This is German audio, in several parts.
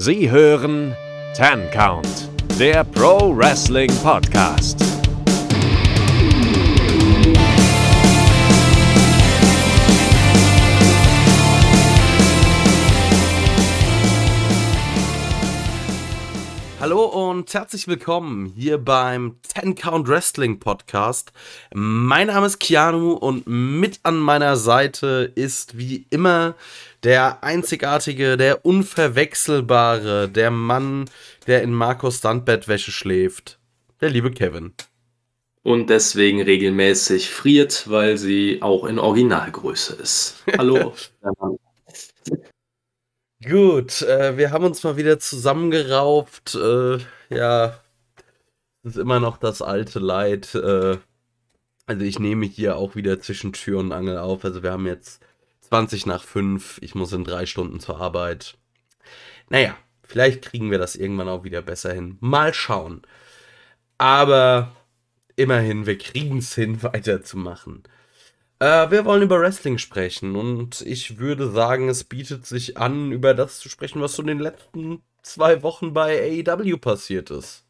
Sie hören Ten Count, der Pro Wrestling Podcast. Hallo und herzlich willkommen hier beim Ten Count Wrestling Podcast. Mein Name ist Keanu und mit an meiner Seite ist wie immer der einzigartige, der unverwechselbare, der Mann, der in Markus Standbettwäsche schläft, der liebe Kevin. Und deswegen regelmäßig friert, weil sie auch in Originalgröße ist. Hallo. Gut, äh, wir haben uns mal wieder zusammengerauft. Äh, ja, es ist immer noch das alte Leid. Äh, also ich nehme hier auch wieder zwischen Tür und Angel auf. Also wir haben jetzt 20 nach 5. Ich muss in drei Stunden zur Arbeit. Naja, vielleicht kriegen wir das irgendwann auch wieder besser hin. Mal schauen. Aber immerhin, wir kriegen es hin, weiterzumachen. Äh, wir wollen über Wrestling sprechen und ich würde sagen, es bietet sich an, über das zu sprechen, was so in den letzten zwei Wochen bei AEW passiert ist.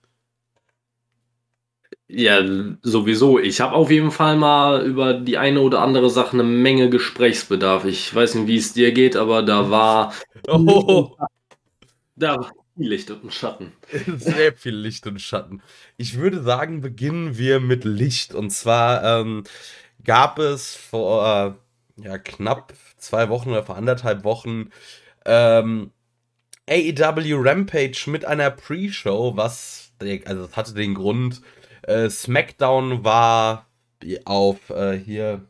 Ja, sowieso. Ich habe auf jeden Fall mal über die eine oder andere Sache eine Menge Gesprächsbedarf. Ich weiß nicht, wie es dir geht, aber da war. Oh. Da war viel Licht und Schatten. Sehr viel Licht und Schatten. Ich würde sagen, beginnen wir mit Licht. Und zwar ähm, gab es vor äh, ja, knapp zwei Wochen oder vor anderthalb Wochen ähm, AEW Rampage mit einer Pre-Show, was, also das hatte den Grund, äh, SmackDown war auf äh, hier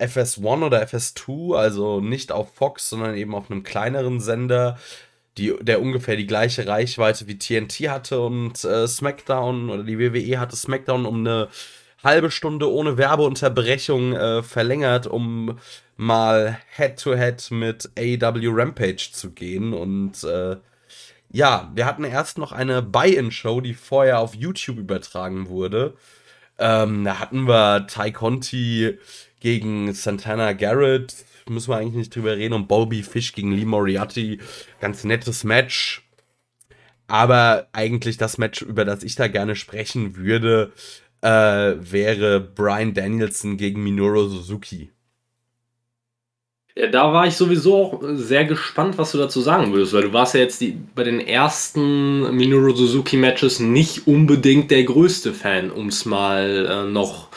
FS1 oder FS2, also nicht auf Fox, sondern eben auf einem kleineren Sender, die, der ungefähr die gleiche Reichweite wie TNT hatte und äh, SmackDown oder die WWE hatte SmackDown um eine halbe Stunde ohne Werbeunterbrechung äh, verlängert, um mal Head-to-Head -head mit AEW Rampage zu gehen und äh, ja, wir hatten erst noch eine Buy-In-Show, die vorher auf YouTube übertragen wurde. Ähm, da hatten wir Ty Conti gegen Santana Garrett. Müssen wir eigentlich nicht drüber reden. Und Bobby Fish gegen Lee Moriarty. Ganz nettes Match. Aber eigentlich das Match, über das ich da gerne sprechen würde, äh, wäre Brian Danielson gegen Minoru Suzuki. Ja, da war ich sowieso auch sehr gespannt, was du dazu sagen würdest, weil du warst ja jetzt die, bei den ersten Minoru Suzuki Matches nicht unbedingt der größte Fan, um es mal äh, noch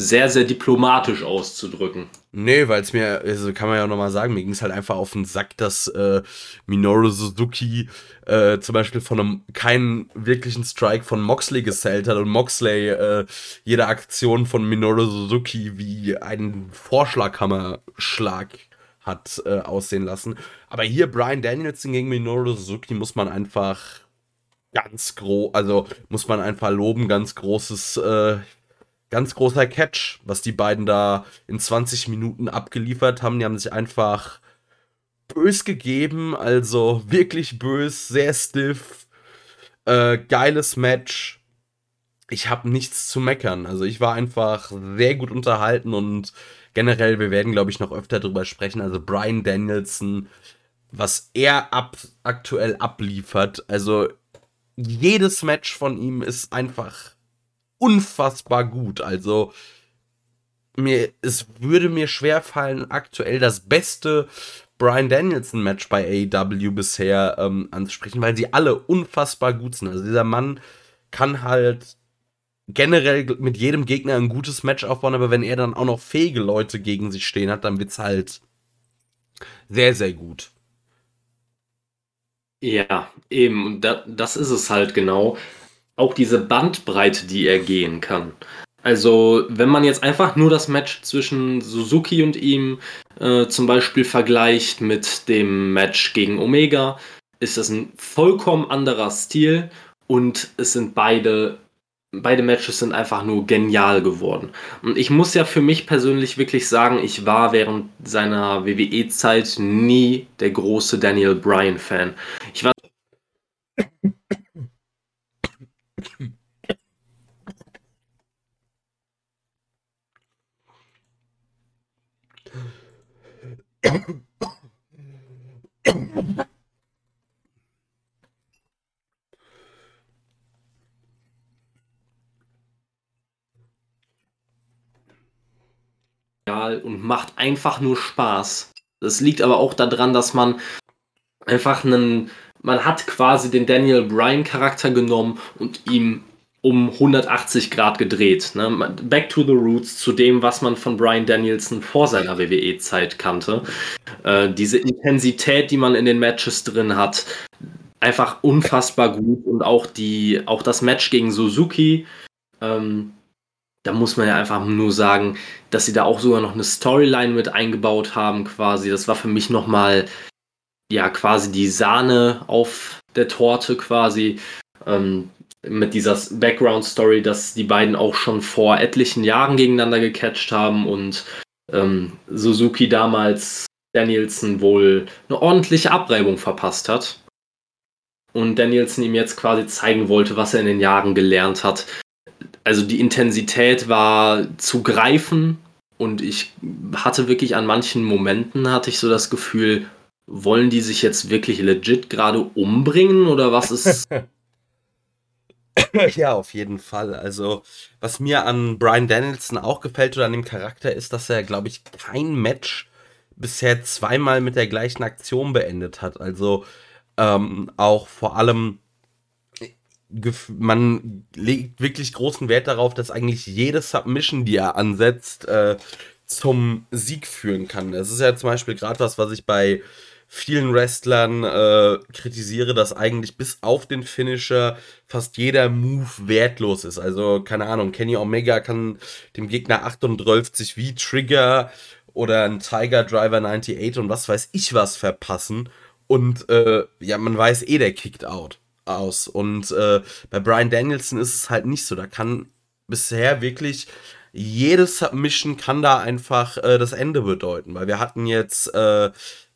sehr, sehr diplomatisch auszudrücken. Nee, weil es mir, also kann man ja auch nochmal sagen, mir ging es halt einfach auf den Sack, dass äh, Minoru Suzuki äh, zum Beispiel von einem keinen wirklichen Strike von Moxley gesellt hat und Moxley äh, jede Aktion von Minoru Suzuki wie einen Vorschlaghammerschlag hat äh, aussehen lassen. Aber hier Brian Danielson gegen Minoru Suzuki muss man einfach ganz groß, also muss man einfach loben, ganz großes, äh, ganz großer Catch, was die beiden da in 20 Minuten abgeliefert haben. Die haben sich einfach bös gegeben, also wirklich bös, sehr stiff, äh, geiles Match. Ich habe nichts zu meckern. Also ich war einfach sehr gut unterhalten und generell, wir werden, glaube ich, noch öfter drüber sprechen. Also Brian Danielson, was er ab, aktuell abliefert. Also jedes Match von ihm ist einfach unfassbar gut. Also mir, es würde mir schwer fallen, aktuell das beste Brian Danielson Match bei AEW bisher ähm, anzusprechen, weil sie alle unfassbar gut sind. Also dieser Mann kann halt generell mit jedem Gegner ein gutes Match aufbauen, aber wenn er dann auch noch fähige Leute gegen sich stehen hat, dann wird's halt sehr, sehr gut. Ja, eben, da, das ist es halt genau. Auch diese Bandbreite, die er gehen kann. Also, wenn man jetzt einfach nur das Match zwischen Suzuki und ihm äh, zum Beispiel vergleicht mit dem Match gegen Omega, ist das ein vollkommen anderer Stil und es sind beide beide Matches sind einfach nur genial geworden. Und ich muss ja für mich persönlich wirklich sagen, ich war während seiner WWE-Zeit nie der große Daniel Bryan-Fan. Ich war. und macht einfach nur Spaß. Das liegt aber auch daran, dass man einfach einen, man hat quasi den Daniel Bryan Charakter genommen und ihm um 180 Grad gedreht. Ne? Back to the roots, zu dem, was man von Brian Danielson vor seiner WWE-Zeit kannte. Äh, diese Intensität, die man in den Matches drin hat, einfach unfassbar gut. Und auch, die, auch das Match gegen Suzuki, ähm, da muss man ja einfach nur sagen, dass sie da auch sogar noch eine Storyline mit eingebaut haben, quasi. Das war für mich nochmal, ja, quasi die Sahne auf der Torte, quasi. Ähm, mit dieser Background-Story, dass die beiden auch schon vor etlichen Jahren gegeneinander gecatcht haben und ähm, Suzuki damals Danielson wohl eine ordentliche Abreibung verpasst hat. Und Danielson ihm jetzt quasi zeigen wollte, was er in den Jahren gelernt hat. Also die Intensität war zu greifen und ich hatte wirklich an manchen Momenten hatte ich so das Gefühl, wollen die sich jetzt wirklich legit gerade umbringen oder was ist ja, auf jeden Fall. Also, was mir an Brian Danielson auch gefällt oder an dem Charakter ist, dass er, glaube ich, kein Match bisher zweimal mit der gleichen Aktion beendet hat. Also, ähm, auch vor allem, man legt wirklich großen Wert darauf, dass eigentlich jede Submission, die er ansetzt, äh, zum Sieg führen kann. Das ist ja zum Beispiel gerade was, was ich bei vielen Wrestlern äh, kritisiere, dass eigentlich bis auf den Finisher fast jeder Move wertlos ist. Also, keine Ahnung, Kenny Omega kann dem Gegner 38 wie Trigger oder ein Tiger Driver 98 und was weiß ich was verpassen. Und äh, ja, man weiß eh, der kickt out aus. Und äh, bei Brian Danielson ist es halt nicht so. Da kann bisher wirklich jede Submission kann da einfach äh, das Ende bedeuten, weil wir hatten jetzt äh,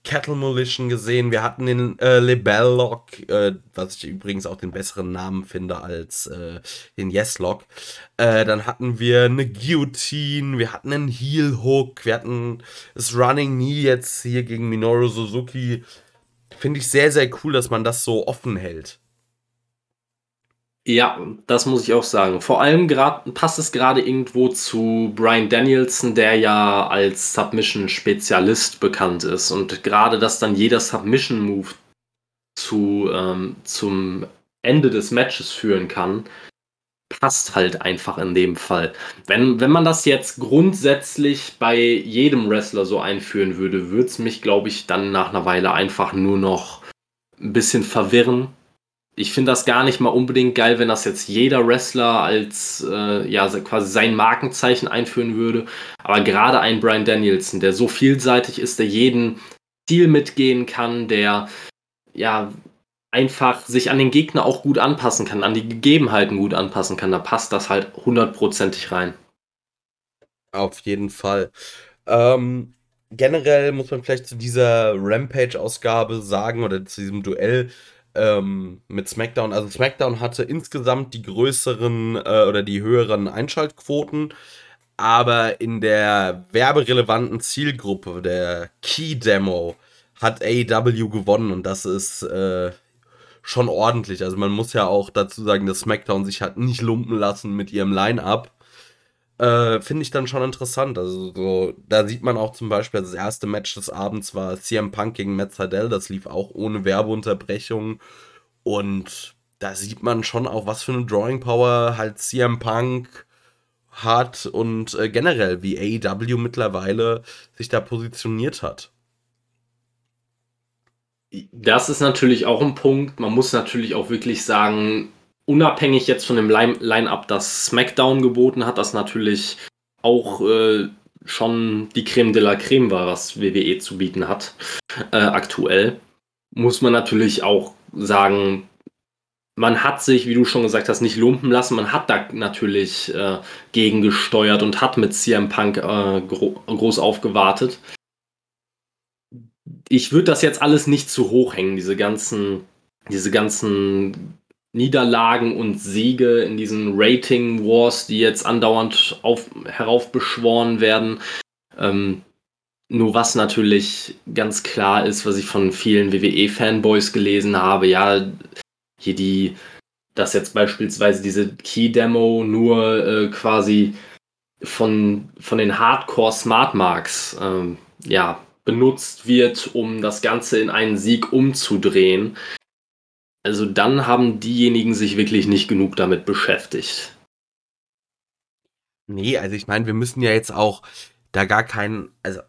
Cattle Demolition gesehen, wir hatten den äh, Lebel Lock, äh, was ich übrigens auch den besseren Namen finde als äh, den Yes Lock. Äh, dann hatten wir eine Guillotine, wir hatten einen Heel Hook, wir hatten das Running Knee jetzt hier gegen Minoru Suzuki. Finde ich sehr, sehr cool, dass man das so offen hält. Ja, das muss ich auch sagen. Vor allem grad, passt es gerade irgendwo zu Brian Danielson, der ja als Submission-Spezialist bekannt ist. Und gerade, dass dann jeder Submission-Move zu, ähm, zum Ende des Matches führen kann, passt halt einfach in dem Fall. Wenn, wenn man das jetzt grundsätzlich bei jedem Wrestler so einführen würde, würde es mich, glaube ich, dann nach einer Weile einfach nur noch ein bisschen verwirren ich finde das gar nicht mal unbedingt geil, wenn das jetzt jeder Wrestler als äh, ja quasi sein Markenzeichen einführen würde. Aber gerade ein Brian Danielson, der so vielseitig ist, der jeden Stil mitgehen kann, der ja einfach sich an den Gegner auch gut anpassen kann, an die Gegebenheiten gut anpassen kann, da passt das halt hundertprozentig rein. Auf jeden Fall. Ähm, generell muss man vielleicht zu dieser Rampage-Ausgabe sagen oder zu diesem Duell, ähm, mit SmackDown. Also SmackDown hatte insgesamt die größeren äh, oder die höheren Einschaltquoten, aber in der werberelevanten Zielgruppe, der Key Demo, hat AEW gewonnen und das ist äh, schon ordentlich. Also man muss ja auch dazu sagen, dass SmackDown sich hat nicht lumpen lassen mit ihrem Line-Up. Äh, Finde ich dann schon interessant. Also so, da sieht man auch zum Beispiel, das erste Match des Abends war CM Punk gegen Sydal. Das lief auch ohne Werbeunterbrechung. Und da sieht man schon auch, was für eine Drawing Power halt CM Punk hat und äh, generell wie AEW mittlerweile sich da positioniert hat. Das ist natürlich auch ein Punkt. Man muss natürlich auch wirklich sagen, unabhängig jetzt von dem Line-Up, das SmackDown geboten hat, das natürlich auch äh, schon die Creme de la Creme war, was WWE zu bieten hat, äh, aktuell, muss man natürlich auch sagen, man hat sich, wie du schon gesagt hast, nicht lumpen lassen. Man hat da natürlich äh, gegengesteuert und hat mit CM Punk äh, gro groß aufgewartet. Ich würde das jetzt alles nicht zu hoch hängen, diese ganzen, diese ganzen Niederlagen und Siege in diesen Rating Wars, die jetzt andauernd auf, heraufbeschworen werden. Ähm, nur was natürlich ganz klar ist, was ich von vielen WWE-Fanboys gelesen habe, ja, hier die, dass jetzt beispielsweise diese Key-Demo nur äh, quasi von, von den Hardcore Smart Marks ähm, ja, benutzt wird, um das Ganze in einen Sieg umzudrehen. Also dann haben diejenigen sich wirklich nicht genug damit beschäftigt. Nee, also ich meine, wir müssen ja jetzt auch da gar keinen, also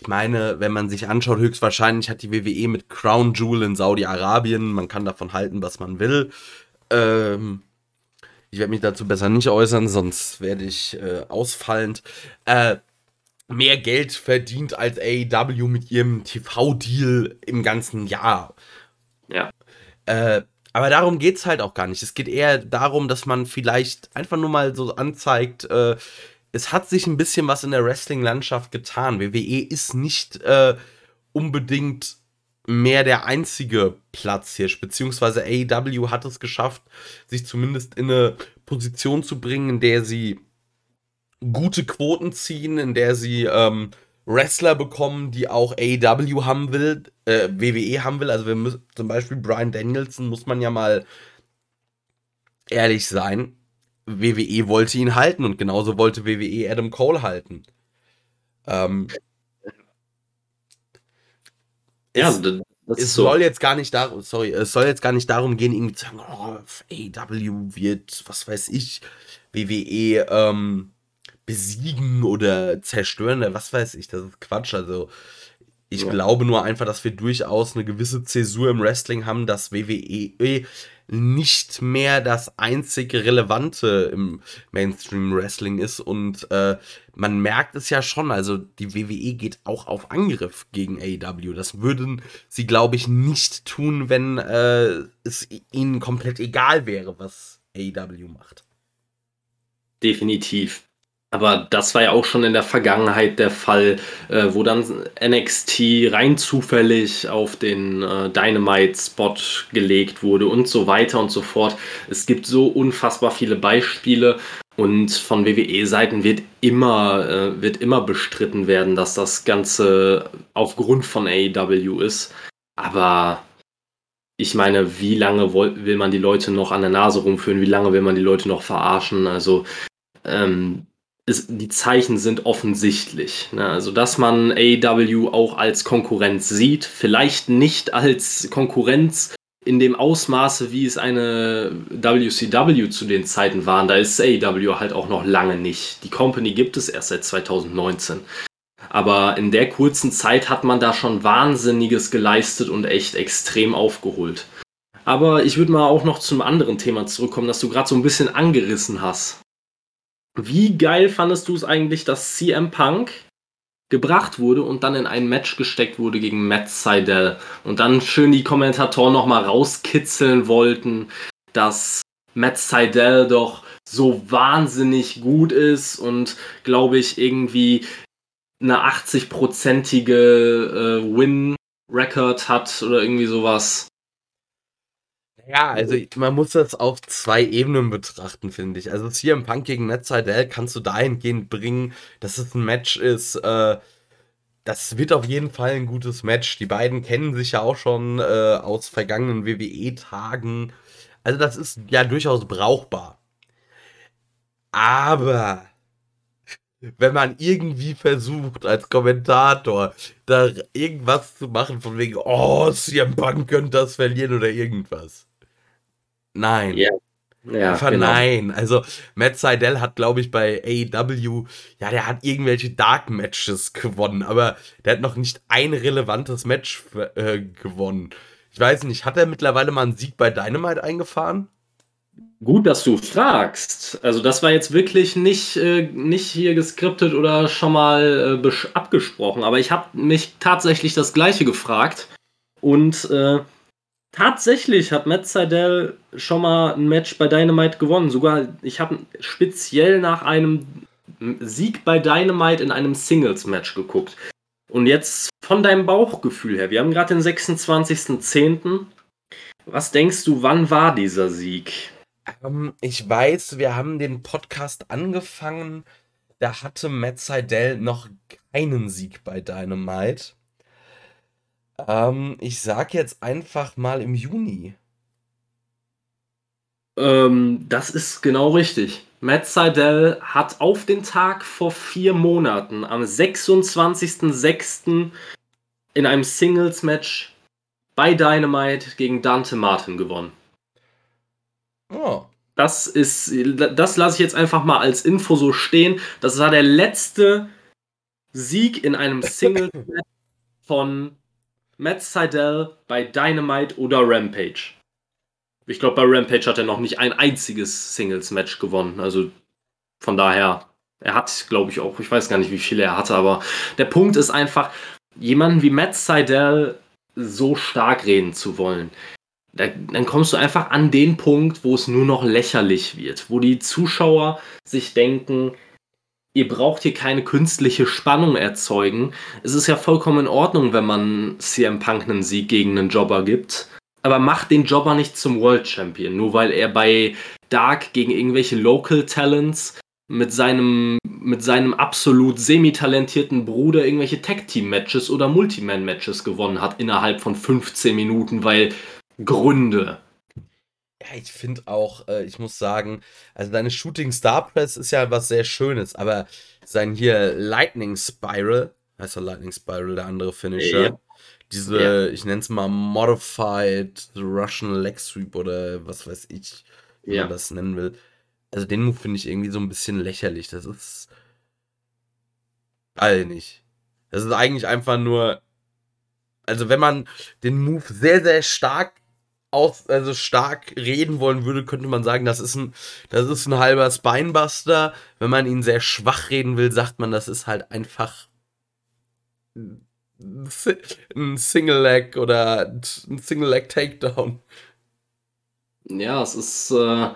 ich meine, wenn man sich anschaut, höchstwahrscheinlich hat die WWE mit Crown Jewel in Saudi-Arabien, man kann davon halten, was man will. Ähm, ich werde mich dazu besser nicht äußern, sonst werde ich äh, ausfallend. Äh, mehr Geld verdient als AEW mit ihrem TV-Deal im ganzen Jahr. Ja. Äh, aber darum geht es halt auch gar nicht. Es geht eher darum, dass man vielleicht einfach nur mal so anzeigt, äh, es hat sich ein bisschen was in der Wrestling-Landschaft getan. WWE ist nicht äh, unbedingt mehr der einzige Platzhirsch, beziehungsweise AEW hat es geschafft, sich zumindest in eine Position zu bringen, in der sie gute Quoten ziehen, in der sie ähm, Wrestler bekommen, die auch AEW haben will, äh, WWE haben will. Also wir müssen zum Beispiel Brian Danielson muss man ja mal ehrlich sein. WWE wollte ihn halten und genauso wollte WWE Adam Cole halten. Ähm, ja, es, das es soll jetzt gar nicht darum, sorry, es soll jetzt gar nicht darum gehen, irgendwie zu sagen, oh, AEW wird, was weiß ich, WWE ähm, besiegen oder zerstören oder was weiß ich, das ist Quatsch. Also ich ja. glaube nur einfach, dass wir durchaus eine gewisse Zäsur im Wrestling haben, dass WWE nicht mehr das einzig Relevante im Mainstream Wrestling ist und äh, man merkt es ja schon, also die WWE geht auch auf Angriff gegen AEW. Das würden sie, glaube ich, nicht tun, wenn äh, es ihnen komplett egal wäre, was AEW macht. Definitiv. Aber das war ja auch schon in der Vergangenheit der Fall, äh, wo dann NXT rein zufällig auf den äh, Dynamite-Spot gelegt wurde und so weiter und so fort. Es gibt so unfassbar viele Beispiele und von WWE-Seiten wird immer, äh, wird immer bestritten werden, dass das Ganze aufgrund von AEW ist. Aber ich meine, wie lange will man die Leute noch an der Nase rumführen? Wie lange will man die Leute noch verarschen? Also, ähm, es, die Zeichen sind offensichtlich. Ne? Also, dass man AEW auch als Konkurrenz sieht, vielleicht nicht als Konkurrenz in dem Ausmaße, wie es eine WCW zu den Zeiten waren. Da ist AEW halt auch noch lange nicht. Die Company gibt es erst seit 2019. Aber in der kurzen Zeit hat man da schon Wahnsinniges geleistet und echt extrem aufgeholt. Aber ich würde mal auch noch zum anderen Thema zurückkommen, das du gerade so ein bisschen angerissen hast. Wie geil fandest du es eigentlich, dass CM Punk gebracht wurde und dann in ein Match gesteckt wurde gegen Matt Seidel und dann schön die Kommentatoren nochmal rauskitzeln wollten, dass Matt Seidel doch so wahnsinnig gut ist und glaube ich irgendwie eine 80-prozentige äh, Win-Record hat oder irgendwie sowas. Ja, also man muss das auf zwei Ebenen betrachten, finde ich. Also CM Punk gegen Matt Seidel kannst du dahingehend bringen, dass es ein Match ist, äh, das wird auf jeden Fall ein gutes Match. Die beiden kennen sich ja auch schon äh, aus vergangenen WWE-Tagen. Also das ist ja durchaus brauchbar. Aber wenn man irgendwie versucht, als Kommentator, da irgendwas zu machen, von wegen, oh, CM Punk könnte das verlieren oder irgendwas. Nein. Ja. Ja, Vernein. Genau. Also Matt Seidel hat, glaube ich, bei AEW, ja, der hat irgendwelche Dark Matches gewonnen, aber der hat noch nicht ein relevantes Match äh, gewonnen. Ich weiß nicht, hat er mittlerweile mal einen Sieg bei Dynamite eingefahren? Gut, dass du fragst. Also das war jetzt wirklich nicht, äh, nicht hier geskriptet oder schon mal äh, abgesprochen, aber ich habe mich tatsächlich das gleiche gefragt und äh, Tatsächlich hat Matt Seidel schon mal ein Match bei Dynamite gewonnen. Sogar, ich habe speziell nach einem Sieg bei Dynamite in einem Singles-Match geguckt. Und jetzt von deinem Bauchgefühl her, wir haben gerade den 26.10. Was denkst du, wann war dieser Sieg? Ähm, ich weiß, wir haben den Podcast angefangen, da hatte Matt Seidel noch keinen Sieg bei Dynamite. Ähm, ich sag jetzt einfach mal im Juni. Ähm, das ist genau richtig. Matt Seidel hat auf den Tag vor vier Monaten, am 26.06. in einem Singles-Match bei Dynamite gegen Dante Martin gewonnen. Oh. Das ist, das lasse ich jetzt einfach mal als Info so stehen. Das war der letzte Sieg in einem Singles-Match von Matt Seidel bei Dynamite oder Rampage. Ich glaube, bei Rampage hat er noch nicht ein einziges Singles-Match gewonnen. Also von daher, er hat, glaube ich, auch, ich weiß gar nicht, wie viele er hatte, aber der Punkt ist einfach, jemanden wie Matt Seidel so stark reden zu wollen. Da, dann kommst du einfach an den Punkt, wo es nur noch lächerlich wird, wo die Zuschauer sich denken, ihr braucht hier keine künstliche Spannung erzeugen. Es ist ja vollkommen in Ordnung, wenn man CM Punk einen Sieg gegen einen Jobber gibt aber macht den Jobber nicht zum World Champion, nur weil er bei Dark gegen irgendwelche Local Talents mit seinem, mit seinem absolut semi-talentierten Bruder irgendwelche Tag-Team-Matches oder Multiman-Matches gewonnen hat innerhalb von 15 Minuten, weil Gründe. Ja, ich finde auch, äh, ich muss sagen, also deine Shooting Star Press ist ja was sehr Schönes, aber sein hier Lightning Spiral, heißt er Lightning Spiral, der andere Finisher, ja. Diese, ja. ich nenne es mal Modified Russian Leg Sweep oder was weiß ich, wie ja. man das nennen will. Also den Move finde ich irgendwie so ein bisschen lächerlich. Das ist. All nicht. Das ist eigentlich einfach nur. Also wenn man den Move sehr, sehr stark aus, also stark reden wollen würde, könnte man sagen, das ist ein, das ist ein halber Spinebuster. Wenn man ihn sehr schwach reden will, sagt man, das ist halt einfach ein Single Leg oder ein Single Leg Takedown. Ja, es ist. Äh,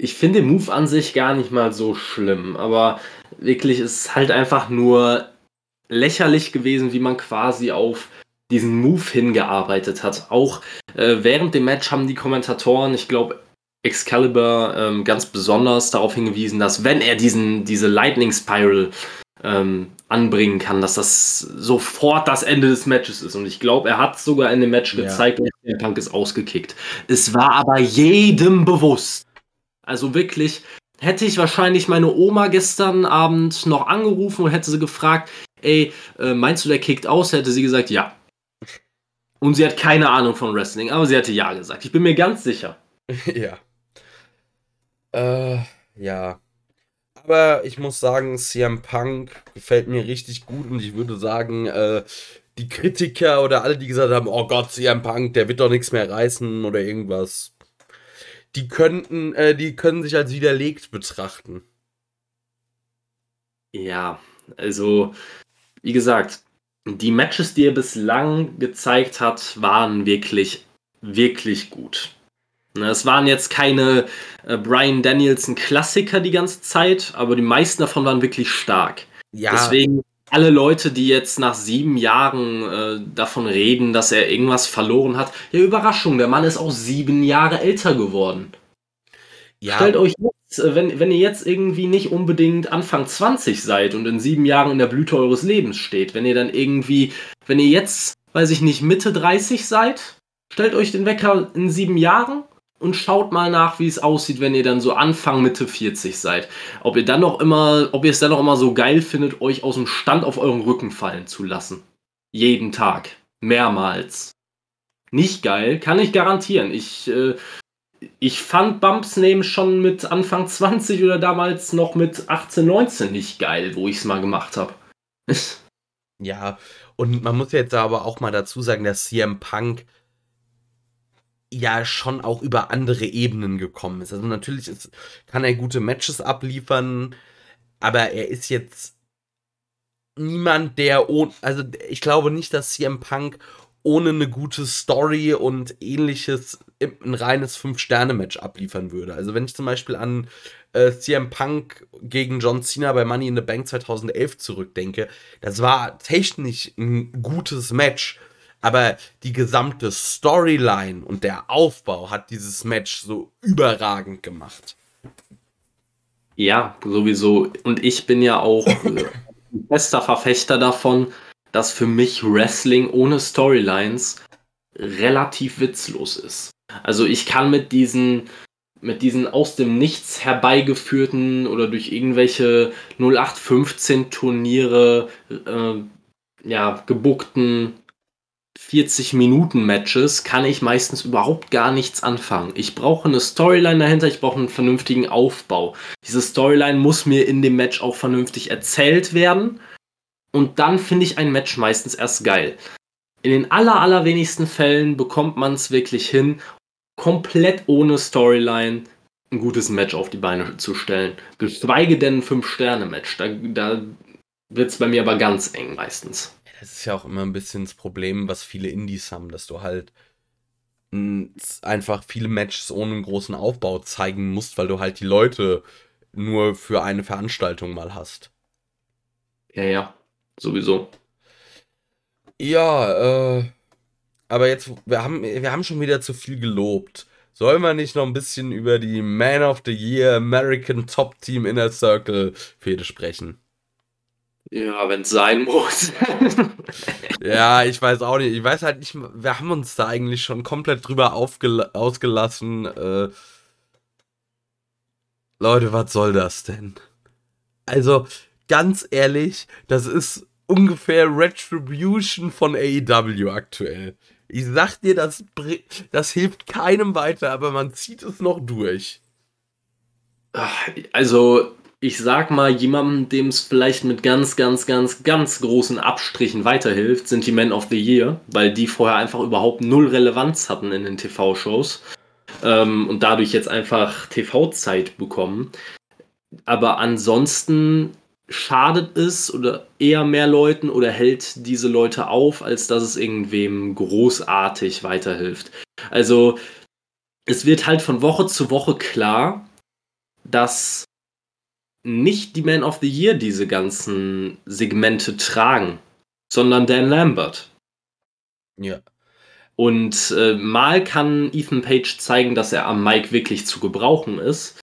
ich finde den Move an sich gar nicht mal so schlimm, aber wirklich ist halt einfach nur lächerlich gewesen, wie man quasi auf diesen Move hingearbeitet hat. Auch äh, während dem Match haben die Kommentatoren, ich glaube, Excalibur ähm, ganz besonders darauf hingewiesen, dass wenn er diesen, diese Lightning Spiral ähm, anbringen kann, dass das sofort das Ende des Matches ist. Und ich glaube, er hat sogar in dem Match gezeigt, ja. der Punk ist ausgekickt. Es war aber jedem bewusst. Also wirklich, hätte ich wahrscheinlich meine Oma gestern Abend noch angerufen und hätte sie gefragt, ey, äh, meinst du, der kickt aus? Hätte sie gesagt, ja. Und sie hat keine Ahnung von Wrestling, aber sie hatte ja gesagt. Ich bin mir ganz sicher. ja. Äh, ja. Aber ich muss sagen, CM Punk gefällt mir richtig gut und ich würde sagen, äh, die Kritiker oder alle, die gesagt haben, oh Gott, CM Punk, der wird doch nichts mehr reißen oder irgendwas, die könnten, äh, die können sich als widerlegt betrachten. Ja, also, wie gesagt, die Matches, die er bislang gezeigt hat, waren wirklich, wirklich gut. Ne, es waren jetzt keine äh, Brian Danielson Klassiker die ganze Zeit, aber die meisten davon waren wirklich stark. Ja. Deswegen alle Leute, die jetzt nach sieben Jahren äh, davon reden, dass er irgendwas verloren hat, ja Überraschung, der Mann ist auch sieben Jahre älter geworden. Ja. Stellt euch wenn, wenn ihr jetzt irgendwie nicht unbedingt Anfang 20 seid und in sieben Jahren in der Blüte eures Lebens steht, wenn ihr dann irgendwie, wenn ihr jetzt, weiß ich nicht, Mitte 30 seid, stellt euch den Wecker in sieben Jahren und schaut mal nach, wie es aussieht, wenn ihr dann so Anfang Mitte 40 seid. Ob ihr dann noch immer, ob ihr es dann noch immer so geil findet, euch aus dem Stand auf euren Rücken fallen zu lassen. Jeden Tag. Mehrmals. Nicht geil, kann ich garantieren. Ich, äh, ich fand Bumps nehmen schon mit Anfang 20 oder damals noch mit 18, 19 nicht geil, wo ich es mal gemacht habe. ja, und man muss jetzt aber auch mal dazu sagen, dass CM Punk ja schon auch über andere Ebenen gekommen ist. Also natürlich ist, kann er gute Matches abliefern, aber er ist jetzt niemand, der also ich glaube nicht, dass CM Punk ohne eine gute Story und ähnliches ein reines Fünf-Sterne-Match abliefern würde. Also wenn ich zum Beispiel an äh, CM Punk gegen John Cena bei Money in the Bank 2011 zurückdenke, das war technisch ein gutes Match, aber die gesamte Storyline und der Aufbau hat dieses Match so überragend gemacht. Ja, sowieso. Und ich bin ja auch äh, bester Verfechter davon, dass für mich Wrestling ohne Storylines relativ witzlos ist. Also ich kann mit diesen mit diesen aus dem Nichts herbeigeführten oder durch irgendwelche 0815 Turniere äh, ja, gebuckten 40 Minuten Matches kann ich meistens überhaupt gar nichts anfangen. Ich brauche eine Storyline dahinter, ich brauche einen vernünftigen Aufbau. Diese Storyline muss mir in dem Match auch vernünftig erzählt werden und dann finde ich ein Match meistens erst geil. In den aller, allerwenigsten Fällen bekommt man es wirklich hin, komplett ohne Storyline ein gutes Match auf die Beine zu stellen. Geschweige denn ein 5-Sterne-Match. Da, da wird es bei mir aber ganz eng meistens. Das ist ja auch immer ein bisschen das Problem, was viele Indies haben, dass du halt einfach viele Matches ohne einen großen Aufbau zeigen musst, weil du halt die Leute nur für eine Veranstaltung mal hast. Ja, ja, sowieso. Ja, äh, aber jetzt, wir haben, wir haben schon wieder zu viel gelobt. Sollen wir nicht noch ein bisschen über die Man of the Year American Top Team Inner Circle Fehde sprechen? Ja, wenn es sein muss. ja, ich weiß auch nicht. Ich weiß halt nicht, wir haben uns da eigentlich schon komplett drüber ausgelassen. Äh, Leute, was soll das denn? Also, ganz ehrlich, das ist ungefähr Retribution von AEW aktuell. Ich sag dir, das, das hilft keinem weiter, aber man zieht es noch durch. Also, ich sag mal, jemandem, dem es vielleicht mit ganz, ganz, ganz, ganz großen Abstrichen weiterhilft, sind die Men of the Year, weil die vorher einfach überhaupt null Relevanz hatten in den TV-Shows ähm, und dadurch jetzt einfach TV-Zeit bekommen. Aber ansonsten schadet es oder eher mehr Leuten oder hält diese Leute auf, als dass es irgendwem großartig weiterhilft. Also es wird halt von Woche zu Woche klar, dass nicht die Man of the Year diese ganzen Segmente tragen, sondern Dan Lambert. Ja. Und äh, mal kann Ethan Page zeigen, dass er am Mic wirklich zu gebrauchen ist.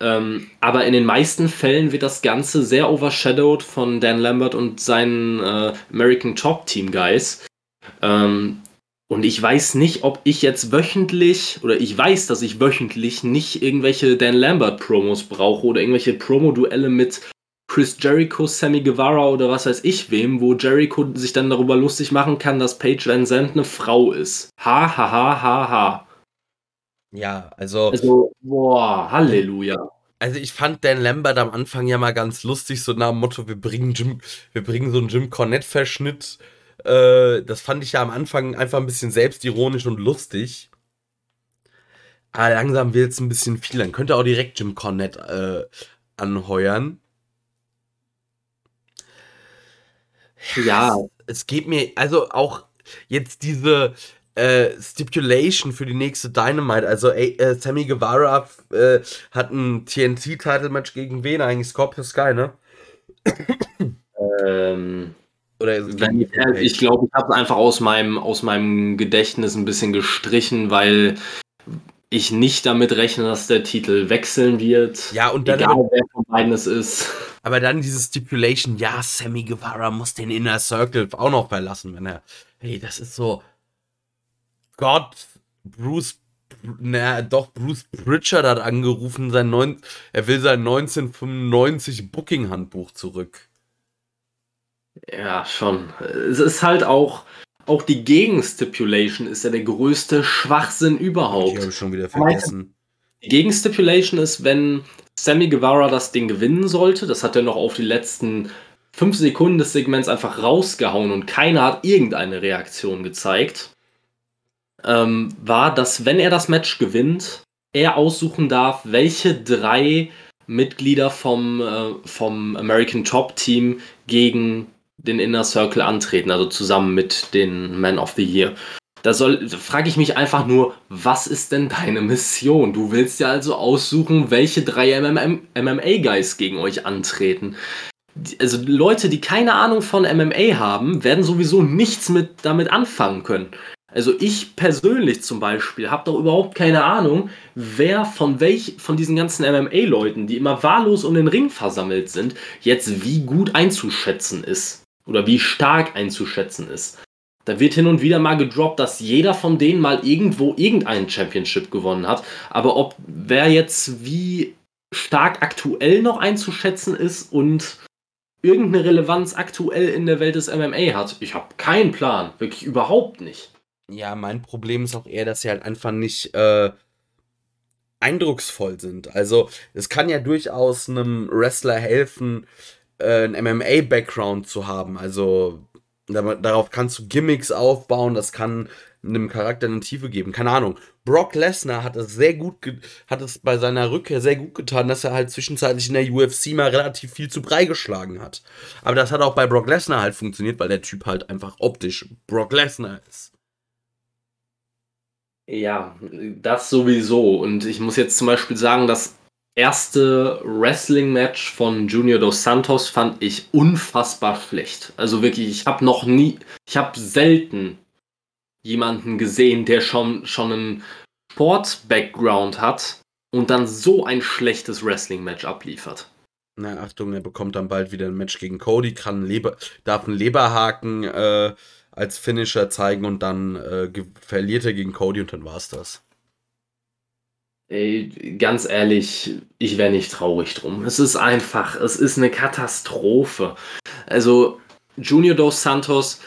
Ähm, aber in den meisten Fällen wird das Ganze sehr overshadowed von Dan Lambert und seinen äh, American Top Team Guys. Ähm, und ich weiß nicht, ob ich jetzt wöchentlich, oder ich weiß, dass ich wöchentlich nicht irgendwelche Dan Lambert Promos brauche oder irgendwelche Promo-Duelle mit Chris Jericho, Sammy Guevara oder was weiß ich wem, wo Jericho sich dann darüber lustig machen kann, dass Paige Van Zandt eine Frau ist. Ha, ha, ha, ha, ha. Ja, also. Also, boah, Halleluja. Also ich fand Dan Lambert am Anfang ja mal ganz lustig, so nach dem Motto, wir bringen Jim, wir bringen so einen Jim Cornette-Verschnitt äh, das fand ich ja am Anfang einfach ein bisschen selbstironisch und lustig. Aber langsam wird es ein bisschen viel. Dann könnte auch direkt Jim Cornette äh, anheuern. Ja, es, es geht mir, also auch jetzt diese äh, Stipulation für die nächste Dynamite. Also äh, Sammy Guevara äh, hat ein TNT-Title-Match gegen wen eigentlich? Scorpio Sky, ne? ähm, oder ich glaube, ich habe es einfach aus meinem, aus meinem Gedächtnis ein bisschen gestrichen, weil ich nicht damit rechne, dass der Titel wechseln wird. Ja, und dann. Egal, wer von beiden es ist. Aber dann diese Stipulation, ja, Sammy Guevara muss den Inner Circle auch noch verlassen, wenn er. Hey, das ist so. Gott, Bruce. Na, doch, Bruce Pritchard hat angerufen, sein neun, er will sein 1995 Booking-Handbuch zurück. Ja, schon. Es ist halt auch, auch die Gegenstipulation ist ja der größte Schwachsinn überhaupt. Ich habe schon wieder vergessen. Die Gegenstipulation ist, wenn Sammy Guevara das Ding gewinnen sollte, das hat er noch auf die letzten fünf Sekunden des Segments einfach rausgehauen und keiner hat irgendeine Reaktion gezeigt, ähm, war, dass wenn er das Match gewinnt, er aussuchen darf, welche drei Mitglieder vom, äh, vom American Top Team gegen den Inner Circle antreten, also zusammen mit den Men of the Year. Da soll, frage ich mich einfach nur, was ist denn deine Mission? Du willst ja also aussuchen, welche drei MMA-Guys gegen euch antreten. Also Leute, die keine Ahnung von MMA haben, werden sowieso nichts mit damit anfangen können. Also ich persönlich zum Beispiel habe doch überhaupt keine Ahnung, wer von welch von diesen ganzen MMA-Leuten, die immer wahllos um den Ring versammelt sind, jetzt wie gut einzuschätzen ist oder wie stark einzuschätzen ist. Da wird hin und wieder mal gedroppt, dass jeder von denen mal irgendwo irgendeinen Championship gewonnen hat. Aber ob wer jetzt wie stark aktuell noch einzuschätzen ist und irgendeine Relevanz aktuell in der Welt des MMA hat, ich habe keinen Plan. Wirklich überhaupt nicht. Ja, mein Problem ist auch eher, dass sie halt einfach nicht äh, eindrucksvoll sind. Also, es kann ja durchaus einem Wrestler helfen, äh, einen MMA-Background zu haben. Also, darauf kannst du Gimmicks aufbauen, das kann einem Charakter eine Tiefe geben. Keine Ahnung. Brock Lesnar hat es sehr gut, hat es bei seiner Rückkehr sehr gut getan, dass er halt zwischenzeitlich in der UFC mal relativ viel zu Brei geschlagen hat. Aber das hat auch bei Brock Lesnar halt funktioniert, weil der Typ halt einfach optisch Brock Lesnar ist. Ja, das sowieso. Und ich muss jetzt zum Beispiel sagen, das erste Wrestling-Match von Junior dos Santos fand ich unfassbar schlecht. Also wirklich, ich habe noch nie, ich habe selten jemanden gesehen, der schon, schon einen Sport-Background hat und dann so ein schlechtes Wrestling-Match abliefert. Na, Achtung, er bekommt dann bald wieder ein Match gegen Cody, kann Leber, darf einen Leberhaken äh, als Finisher zeigen und dann äh, verliert er gegen Cody und dann war's das. Ey, ganz ehrlich, ich wäre nicht traurig drum. Es ist einfach, es ist eine Katastrophe. Also, Junior Dos Santos,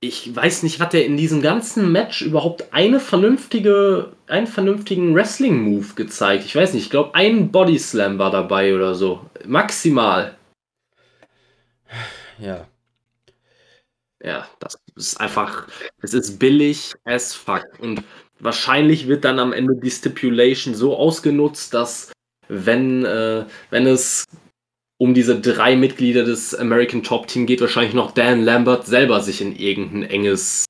ich weiß nicht, hat er in diesem ganzen Match überhaupt eine vernünftige, einen vernünftigen Wrestling-Move gezeigt? Ich weiß nicht, ich glaube, ein Body Slam war dabei oder so. Maximal. Ja. Ja, das ist einfach, es ist billig as fuck. Und wahrscheinlich wird dann am Ende die Stipulation so ausgenutzt, dass wenn, äh, wenn es um diese drei Mitglieder des American Top Team geht, wahrscheinlich noch Dan Lambert selber sich in irgendein enges,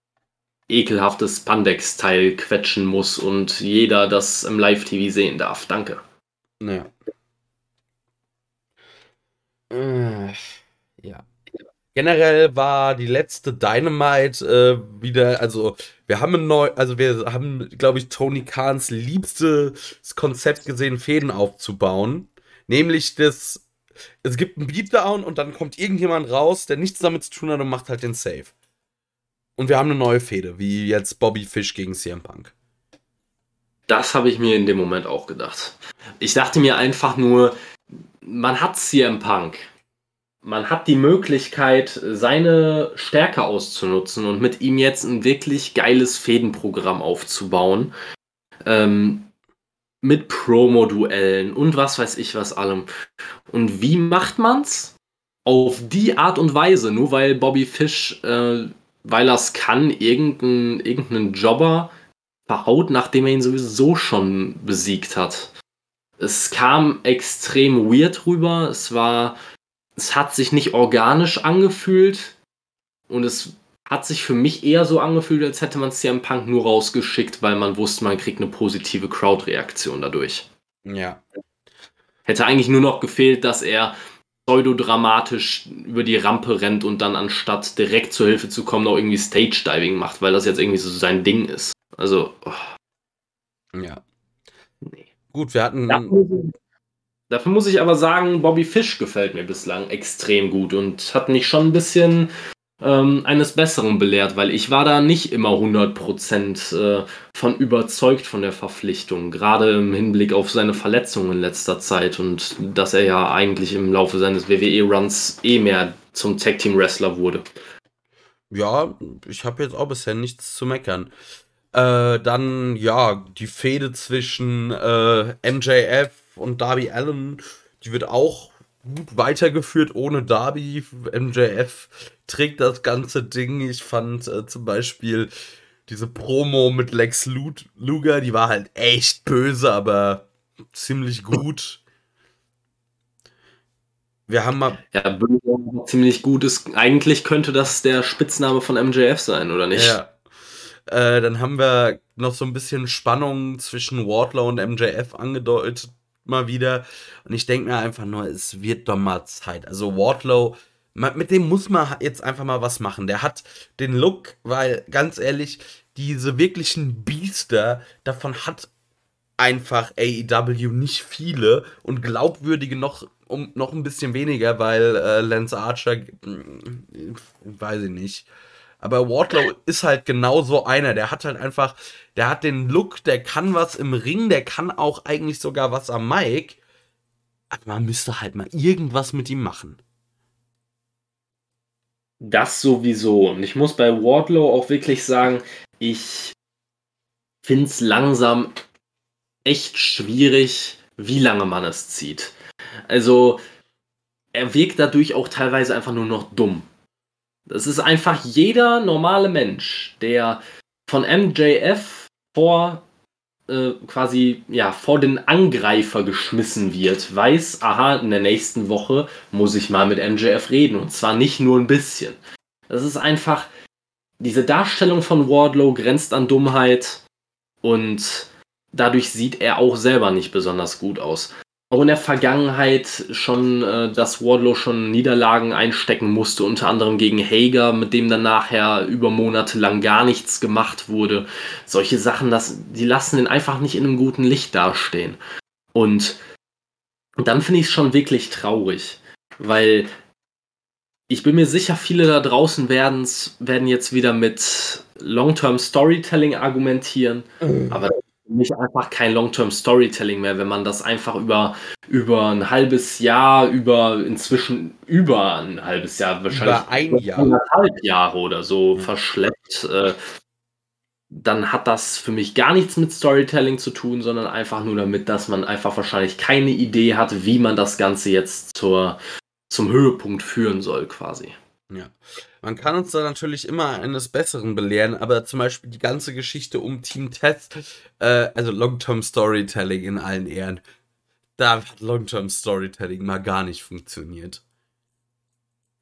ekelhaftes Pandex-Teil quetschen muss und jeder das im Live-TV sehen darf. Danke. Naja. Äh, generell war die letzte Dynamite äh, wieder, also wir haben ein neu, also wir haben, glaube ich, Tony Kahns liebstes Konzept gesehen, Fäden aufzubauen. Nämlich das, es gibt einen Beatdown und dann kommt irgendjemand raus, der nichts damit zu tun hat und macht halt den Save. Und wir haben eine neue Fäde, wie jetzt Bobby Fish gegen CM Punk. Das habe ich mir in dem Moment auch gedacht. Ich dachte mir einfach nur, man hat CM Punk man hat die Möglichkeit, seine Stärke auszunutzen und mit ihm jetzt ein wirklich geiles Fädenprogramm aufzubauen. Ähm, mit Promo-Duellen und was weiß ich was allem. Und wie macht man's? Auf die Art und Weise, nur weil Bobby Fish, äh, weil er es kann, irgendeinen irgendeinen Jobber verhaut, nachdem er ihn sowieso schon besiegt hat. Es kam extrem weird rüber. Es war es hat sich nicht organisch angefühlt und es hat sich für mich eher so angefühlt, als hätte man CM Punk nur rausgeschickt, weil man wusste, man kriegt eine positive Crowd-Reaktion dadurch. Ja. Hätte eigentlich nur noch gefehlt, dass er pseudodramatisch über die Rampe rennt und dann anstatt direkt zur Hilfe zu kommen, noch irgendwie Stage-Diving macht, weil das jetzt irgendwie so sein Ding ist. Also. Oh. Ja. Nee. Gut, wir hatten. Dafür muss ich aber sagen, Bobby Fish gefällt mir bislang extrem gut und hat mich schon ein bisschen ähm, eines Besseren belehrt, weil ich war da nicht immer 100% äh, von überzeugt von der Verpflichtung, gerade im Hinblick auf seine Verletzungen in letzter Zeit und dass er ja eigentlich im Laufe seines WWE-Runs eh mehr zum Tag-Team-Wrestler wurde. Ja, ich habe jetzt auch bisher nichts zu meckern. Äh, dann, ja, die Fehde zwischen äh, MJF und Darby Allen, die wird auch gut weitergeführt ohne Darby. MJF trägt das ganze Ding. Ich fand äh, zum Beispiel diese Promo mit Lex Luger, die war halt echt böse, aber ziemlich gut. Wir haben mal. Ja, böse, ziemlich gut ist. Eigentlich könnte das der Spitzname von MJF sein, oder nicht? Ja. Äh, dann haben wir noch so ein bisschen Spannung zwischen Wardlow und MJF angedeutet mal wieder. Und ich denke mir einfach nur, es wird doch mal Zeit. Also Wardlow, mit dem muss man jetzt einfach mal was machen. Der hat den Look, weil ganz ehrlich, diese wirklichen Biester, davon hat einfach AEW nicht viele und glaubwürdige noch um noch ein bisschen weniger, weil äh, Lance Archer, äh, weiß ich nicht. Aber Wardlow ist halt genau so einer. Der hat halt einfach, der hat den Look, der kann was im Ring, der kann auch eigentlich sogar was am Mic. Aber man müsste halt mal irgendwas mit ihm machen. Das sowieso. Und ich muss bei Wardlow auch wirklich sagen, ich finde es langsam echt schwierig, wie lange man es zieht. Also, er wirkt dadurch auch teilweise einfach nur noch dumm. Das ist einfach jeder normale Mensch, der von MJF vor äh, quasi ja vor den Angreifer geschmissen wird, weiß, aha, in der nächsten Woche muss ich mal mit MJF reden und zwar nicht nur ein bisschen. Das ist einfach diese Darstellung von Wardlow grenzt an Dummheit und dadurch sieht er auch selber nicht besonders gut aus auch in der Vergangenheit schon, äh, dass Wardlow schon Niederlagen einstecken musste, unter anderem gegen Hager, mit dem dann nachher über Monate lang gar nichts gemacht wurde. Solche Sachen, das, die lassen ihn einfach nicht in einem guten Licht dastehen. Und dann finde ich es schon wirklich traurig, weil ich bin mir sicher, viele da draußen werden jetzt wieder mit Long-Term Storytelling argumentieren, mhm. aber mich einfach kein Long-Term Storytelling mehr, wenn man das einfach über, über ein halbes Jahr, über inzwischen über ein halbes Jahr, wahrscheinlich über ein Jahr. anderthalb Jahre oder so mhm. verschleppt, äh, dann hat das für mich gar nichts mit Storytelling zu tun, sondern einfach nur damit, dass man einfach wahrscheinlich keine Idee hat, wie man das Ganze jetzt zur, zum Höhepunkt führen soll, quasi. Ja. Man kann uns da natürlich immer eines Besseren belehren, aber zum Beispiel die ganze Geschichte um Team Test, äh, also Long-Term Storytelling in allen Ehren, da hat Long-Term Storytelling mal gar nicht funktioniert.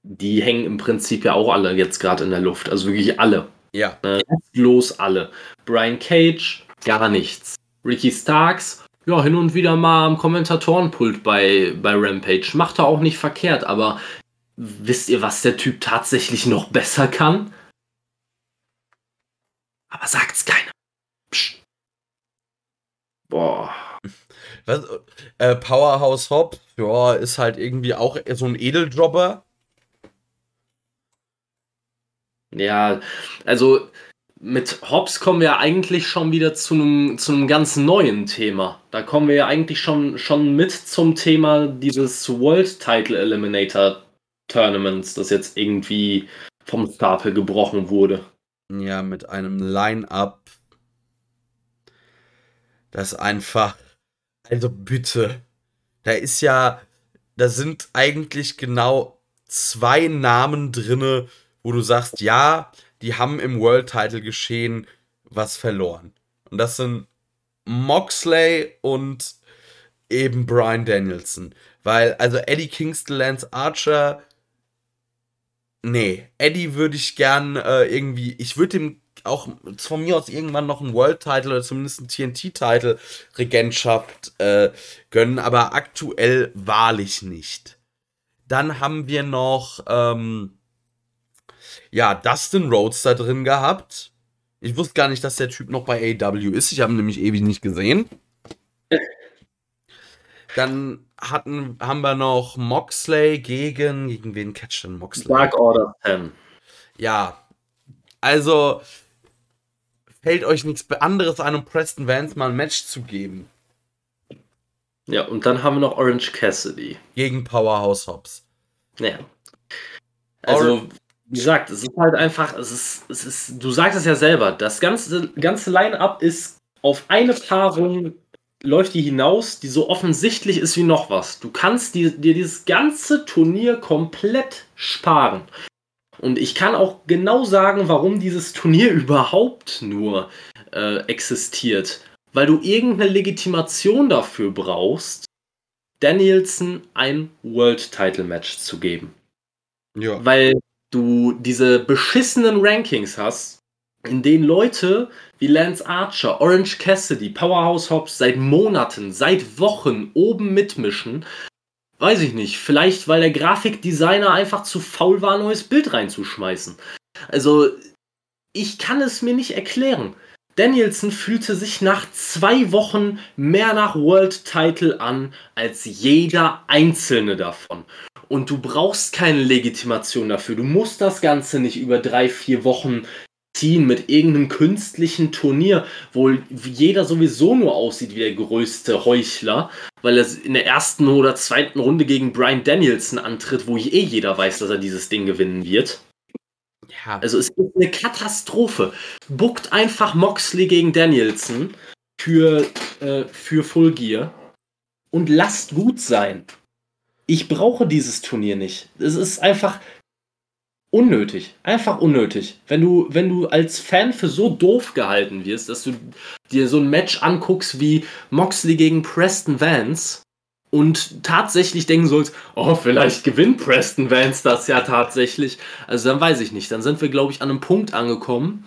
Die hängen im Prinzip ja auch alle jetzt gerade in der Luft, also wirklich alle. Ja. Äh, los alle. Brian Cage, gar nichts. Ricky Starks, ja, hin und wieder mal am Kommentatorenpult bei, bei Rampage. Macht er auch nicht verkehrt, aber Wisst ihr, was der Typ tatsächlich noch besser kann? Aber sagt's keiner. Psst. Boah. Was, äh, Powerhouse Hop, ja, ist halt irgendwie auch so ein Edeljobber. Ja, also mit Hobbs kommen wir eigentlich schon wieder zu einem, zu einem ganz neuen Thema. Da kommen wir ja eigentlich schon, schon mit zum Thema dieses World Title Eliminator Tournaments, das jetzt irgendwie vom Stapel gebrochen wurde. Ja, mit einem Line-up, das einfach, also bitte, da ist ja, da sind eigentlich genau zwei Namen drinne, wo du sagst, ja, die haben im World Title geschehen was verloren. Und das sind Moxley und eben Brian Danielson. Weil, also Eddie Kingston, Lance Archer, Nee, Eddie würde ich gern äh, irgendwie, ich würde ihm auch von mir aus irgendwann noch einen World-Title oder zumindest einen TNT-Title Regentschaft äh, gönnen, aber aktuell wahrlich nicht. Dann haben wir noch, ähm, ja, Dustin Rhodes da drin gehabt. Ich wusste gar nicht, dass der Typ noch bei AW ist. Ich habe ihn nämlich ewig nicht gesehen. Dann hatten, haben wir noch Moxley gegen. Gegen wen catcht denn Moxley? Dark Order 10. Ja. Also fällt euch nichts anderes an, um Preston Vance mal ein Match zu geben. Ja, und dann haben wir noch Orange Cassidy. Gegen Powerhouse Hobbs. Ja. Also, wie gesagt, es ist halt einfach, es ist, es ist, du sagst es ja selber, das ganze, ganze Line-Up ist auf eine Paarung läuft die hinaus, die so offensichtlich ist wie noch was. Du kannst dir, dir dieses ganze Turnier komplett sparen. Und ich kann auch genau sagen, warum dieses Turnier überhaupt nur äh, existiert. Weil du irgendeine Legitimation dafür brauchst, Danielson ein World Title Match zu geben. Ja. Weil du diese beschissenen Rankings hast, in denen Leute wie Lance Archer, Orange Cassidy, Powerhouse Hobbs seit Monaten, seit Wochen oben mitmischen. Weiß ich nicht. Vielleicht, weil der Grafikdesigner einfach zu faul war, ein neues Bild reinzuschmeißen. Also, ich kann es mir nicht erklären. Danielson fühlte sich nach zwei Wochen mehr nach World Title an als jeder einzelne davon. Und du brauchst keine Legitimation dafür. Du musst das Ganze nicht über drei, vier Wochen ziehen mit irgendeinem künstlichen Turnier, wo jeder sowieso nur aussieht wie der größte Heuchler, weil er in der ersten oder zweiten Runde gegen Brian Danielson antritt, wo eh jeder weiß, dass er dieses Ding gewinnen wird. Ja. Also es ist eine Katastrophe. Buckt einfach Moxley gegen Danielson für, äh, für Full Gear und lasst gut sein. Ich brauche dieses Turnier nicht. Es ist einfach unnötig. Einfach unnötig. Wenn du, wenn du als Fan für so doof gehalten wirst, dass du dir so ein Match anguckst wie Moxley gegen Preston Vance und tatsächlich denken sollst, oh, vielleicht gewinnt Preston Vance das ja tatsächlich. Also dann weiß ich nicht. Dann sind wir, glaube ich, an einem Punkt angekommen,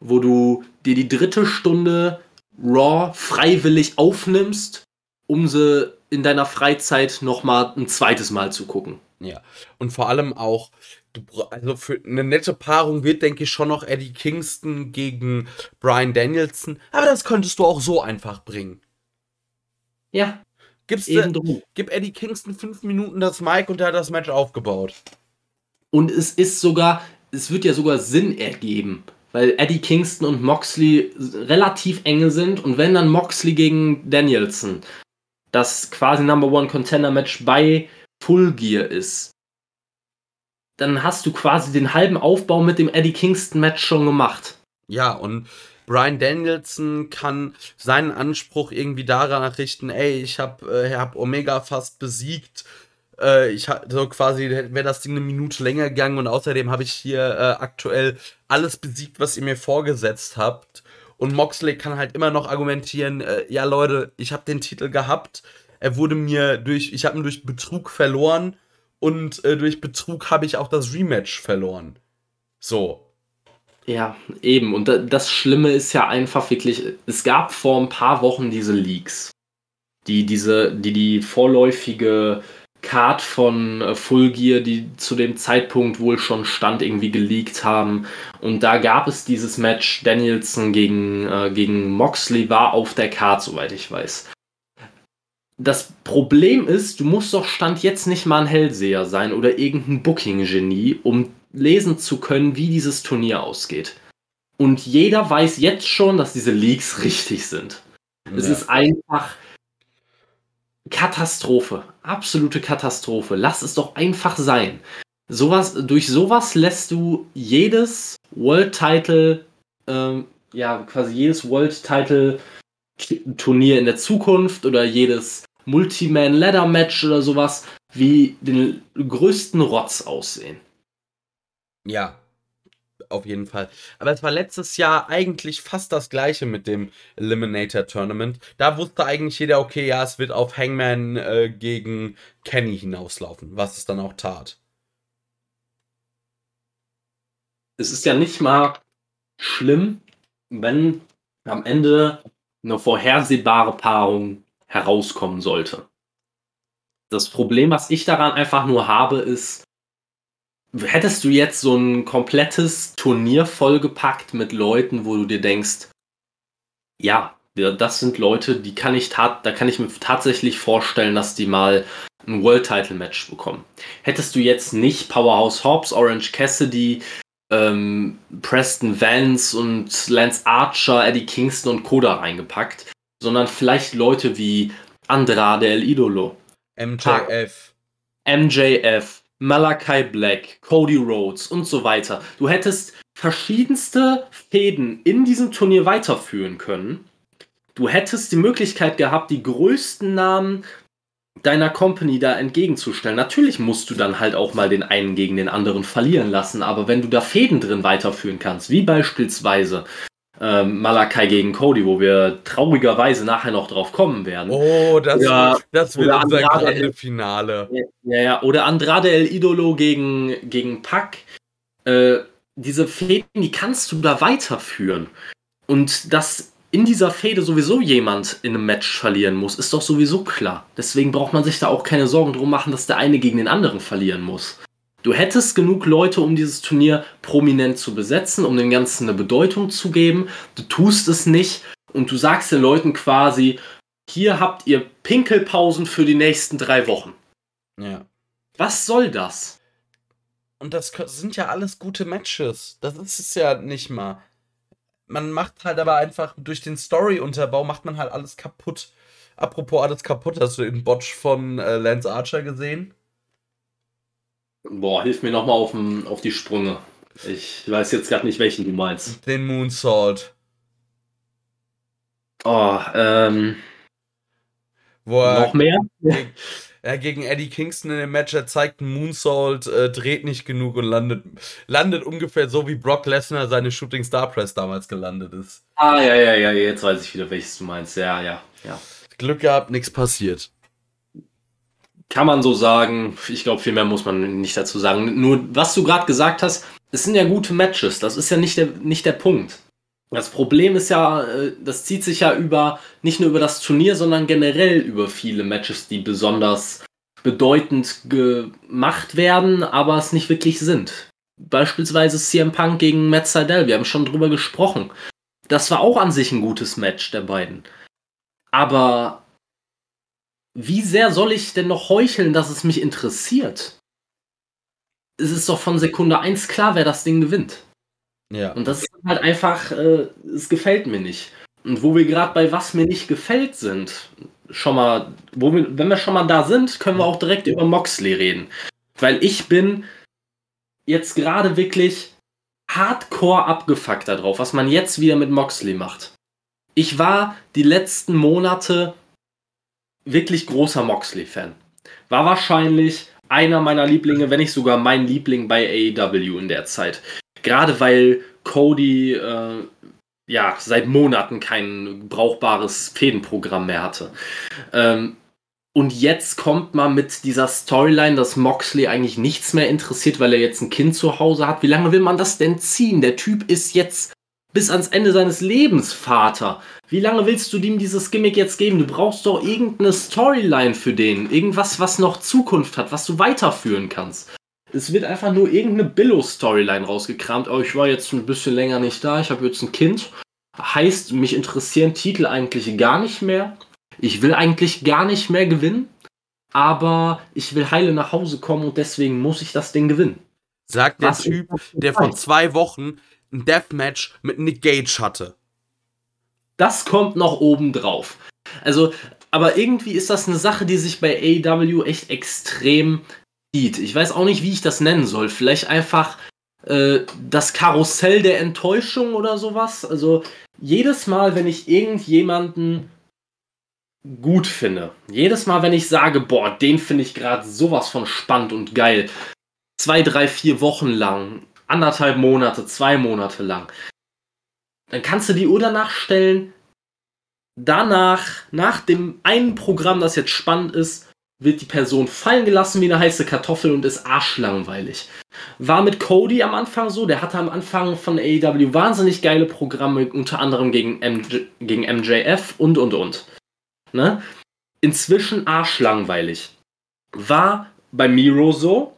wo du dir die dritte Stunde Raw freiwillig aufnimmst, um sie in deiner Freizeit nochmal ein zweites Mal zu gucken. Ja, und vor allem auch, also für eine nette Paarung wird, denke ich, schon noch Eddie Kingston gegen Brian Danielson, aber das könntest du auch so einfach bringen. Ja, Gibst Eben du, gib Eddie Kingston fünf Minuten das Mic und er hat das Match aufgebaut. Und es ist sogar, es wird ja sogar Sinn ergeben, weil Eddie Kingston und Moxley relativ enge sind und wenn dann Moxley gegen Danielson das quasi Number One Contender Match bei Full Gear ist, dann hast du quasi den halben Aufbau mit dem Eddie Kingston Match schon gemacht. Ja, und Brian Danielson kann seinen Anspruch irgendwie daran richten, ey, ich habe äh, hab Omega fast besiegt. Äh, ich hab, so quasi wäre das Ding eine Minute länger gegangen und außerdem habe ich hier äh, aktuell alles besiegt, was ihr mir vorgesetzt habt. Und Moxley kann halt immer noch argumentieren, äh, ja Leute, ich habe den Titel gehabt. Er wurde mir durch, ich habe ihn durch Betrug verloren und äh, durch Betrug habe ich auch das Rematch verloren. So, ja, eben. Und das Schlimme ist ja einfach wirklich, es gab vor ein paar Wochen diese Leaks, die diese, die die vorläufige Card von äh, Full Gear, die zu dem Zeitpunkt wohl schon stand, irgendwie geleakt haben. Und da gab es dieses Match Danielson gegen, äh, gegen Moxley war auf der Card, soweit ich weiß. Das Problem ist, du musst doch Stand jetzt nicht mal ein Hellseher sein oder irgendein Booking-Genie, um lesen zu können, wie dieses Turnier ausgeht. Und jeder weiß jetzt schon, dass diese Leaks richtig sind. Ja. Es ist einfach Katastrophe. Absolute Katastrophe. Lass es doch einfach sein. Sowas, durch sowas lässt du jedes World Title, ähm, ja, quasi jedes World Title Turnier in der Zukunft oder jedes Multi-Man Ladder Match oder sowas wie den größten Rotz aussehen. Ja, auf jeden Fall. Aber es war letztes Jahr eigentlich fast das gleiche mit dem Eliminator Tournament. Da wusste eigentlich jeder, okay, ja, es wird auf Hangman äh, gegen Kenny hinauslaufen, was es dann auch tat. Es ist ja nicht mal schlimm, wenn am Ende eine vorhersehbare Paarung herauskommen sollte. Das Problem, was ich daran einfach nur habe, ist, hättest du jetzt so ein komplettes Turnier vollgepackt mit Leuten, wo du dir denkst, ja, das sind Leute, die kann ich da kann ich mir tatsächlich vorstellen, dass die mal ein World Title Match bekommen. Hättest du jetzt nicht Powerhouse Hobbs, Orange Cassidy, ähm, Preston Vance und Lance Archer, Eddie Kingston und Koda reingepackt, sondern vielleicht Leute wie Andrade El Idolo, MJF, MJF, Malachi Black, Cody Rhodes und so weiter. Du hättest verschiedenste Fäden in diesem Turnier weiterführen können. Du hättest die Möglichkeit gehabt, die größten Namen deiner Company da entgegenzustellen. Natürlich musst du dann halt auch mal den einen gegen den anderen verlieren lassen, aber wenn du da Fäden drin weiterführen kannst, wie beispielsweise ähm, Malakai gegen Cody, wo wir traurigerweise nachher noch drauf kommen werden. Oh, das, oder, das wird unser Andrade, Finale. Ja, ja, oder Andrade El Idolo gegen, gegen Pac. Äh, diese Fäden, die kannst du da weiterführen. Und dass in dieser Fäde sowieso jemand in einem Match verlieren muss, ist doch sowieso klar. Deswegen braucht man sich da auch keine Sorgen drum machen, dass der eine gegen den anderen verlieren muss. Du hättest genug Leute, um dieses Turnier prominent zu besetzen, um dem Ganzen eine Bedeutung zu geben. Du tust es nicht und du sagst den Leuten quasi, hier habt ihr Pinkelpausen für die nächsten drei Wochen. Ja. Was soll das? Und das sind ja alles gute Matches. Das ist es ja nicht mal. Man macht halt aber einfach durch den Story-Unterbau macht man halt alles kaputt. Apropos alles kaputt, hast du den Botch von äh, Lance Archer gesehen? Boah, hilf mir nochmal auf, auf die Sprünge. Ich weiß jetzt gerade nicht, welchen du meinst. Den Moonsault. Oh, ähm. Wo er noch mehr? Gegen, ja, gegen Eddie Kingston in dem Match, er zeigt einen Moonsault, äh, dreht nicht genug und landet, landet ungefähr so, wie Brock Lesnar seine Shooting Star Press damals gelandet ist. Ah, ja, ja, ja, jetzt weiß ich wieder, welches du meinst. Ja, ja, ja. Glück gehabt, nichts passiert. Kann man so sagen. Ich glaube, viel mehr muss man nicht dazu sagen. Nur, was du gerade gesagt hast, es sind ja gute Matches. Das ist ja nicht der, nicht der Punkt. Das Problem ist ja, äh, das zieht sich ja über, nicht nur über das Turnier, sondern generell über viele Matches, die besonders bedeutend gemacht werden, aber es nicht wirklich sind. Beispielsweise CM Punk gegen Matt Seidel, wir haben schon drüber gesprochen. Das war auch an sich ein gutes Match der beiden. Aber wie sehr soll ich denn noch heucheln, dass es mich interessiert? Es ist doch von Sekunde 1 klar, wer das Ding gewinnt. Ja. Und das ist halt einfach, äh, es gefällt mir nicht. Und wo wir gerade bei was mir nicht gefällt sind, schon mal, wo wir, wenn wir schon mal da sind, können wir auch direkt über Moxley reden. Weil ich bin jetzt gerade wirklich hardcore abgefuckt darauf, was man jetzt wieder mit Moxley macht. Ich war die letzten Monate wirklich großer Moxley-Fan. War wahrscheinlich einer meiner Lieblinge, wenn nicht sogar mein Liebling bei AEW in der Zeit. Gerade weil Cody äh, ja seit Monaten kein brauchbares Fädenprogramm mehr hatte. Ähm, und jetzt kommt man mit dieser Storyline, dass Moxley eigentlich nichts mehr interessiert, weil er jetzt ein Kind zu Hause hat. Wie lange will man das denn ziehen? Der Typ ist jetzt bis ans Ende seines Lebens Vater. Wie lange willst du ihm dieses Gimmick jetzt geben? Du brauchst doch irgendeine Storyline für den. Irgendwas, was noch Zukunft hat, was du weiterführen kannst. Es wird einfach nur irgendeine Billo-Storyline rausgekramt. Oh, ich war jetzt ein bisschen länger nicht da, ich habe jetzt ein Kind. Heißt, mich interessieren Titel eigentlich gar nicht mehr. Ich will eigentlich gar nicht mehr gewinnen. Aber ich will heile nach Hause kommen und deswegen muss ich das Ding gewinnen. Sagt der Was Typ, der vor zwei Wochen ein Deathmatch mit Nick Gage hatte. Das kommt noch oben drauf. Also, aber irgendwie ist das eine Sache, die sich bei AEW echt extrem zieht. Ich weiß auch nicht, wie ich das nennen soll. Vielleicht einfach äh, das Karussell der Enttäuschung oder sowas. Also, jedes Mal, wenn ich irgendjemanden gut finde, jedes Mal, wenn ich sage, boah, den finde ich gerade sowas von spannend und geil, zwei, drei, vier Wochen lang, anderthalb Monate, zwei Monate lang, dann kannst du die Uhr danach stellen. Danach, nach dem einen Programm, das jetzt spannend ist, wird die Person fallen gelassen wie eine heiße Kartoffel und ist arschlangweilig. War mit Cody am Anfang so, der hatte am Anfang von AEW wahnsinnig geile Programme, unter anderem gegen, MJ, gegen MJF und und und. Ne? Inzwischen arschlangweilig. War bei Miro so,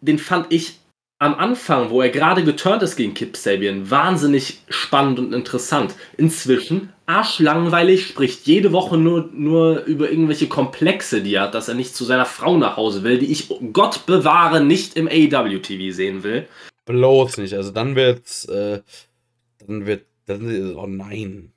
den fand ich am Anfang, wo er gerade geturnt ist gegen Kip Sabian, wahnsinnig spannend und interessant. Inzwischen arschlangweilig, spricht jede Woche nur, nur über irgendwelche Komplexe, die er hat, dass er nicht zu seiner Frau nach Hause will, die ich, Gott bewahre, nicht im AW-TV sehen will. Bloß nicht. Also dann wird's, äh, dann wird, dann, oh nein.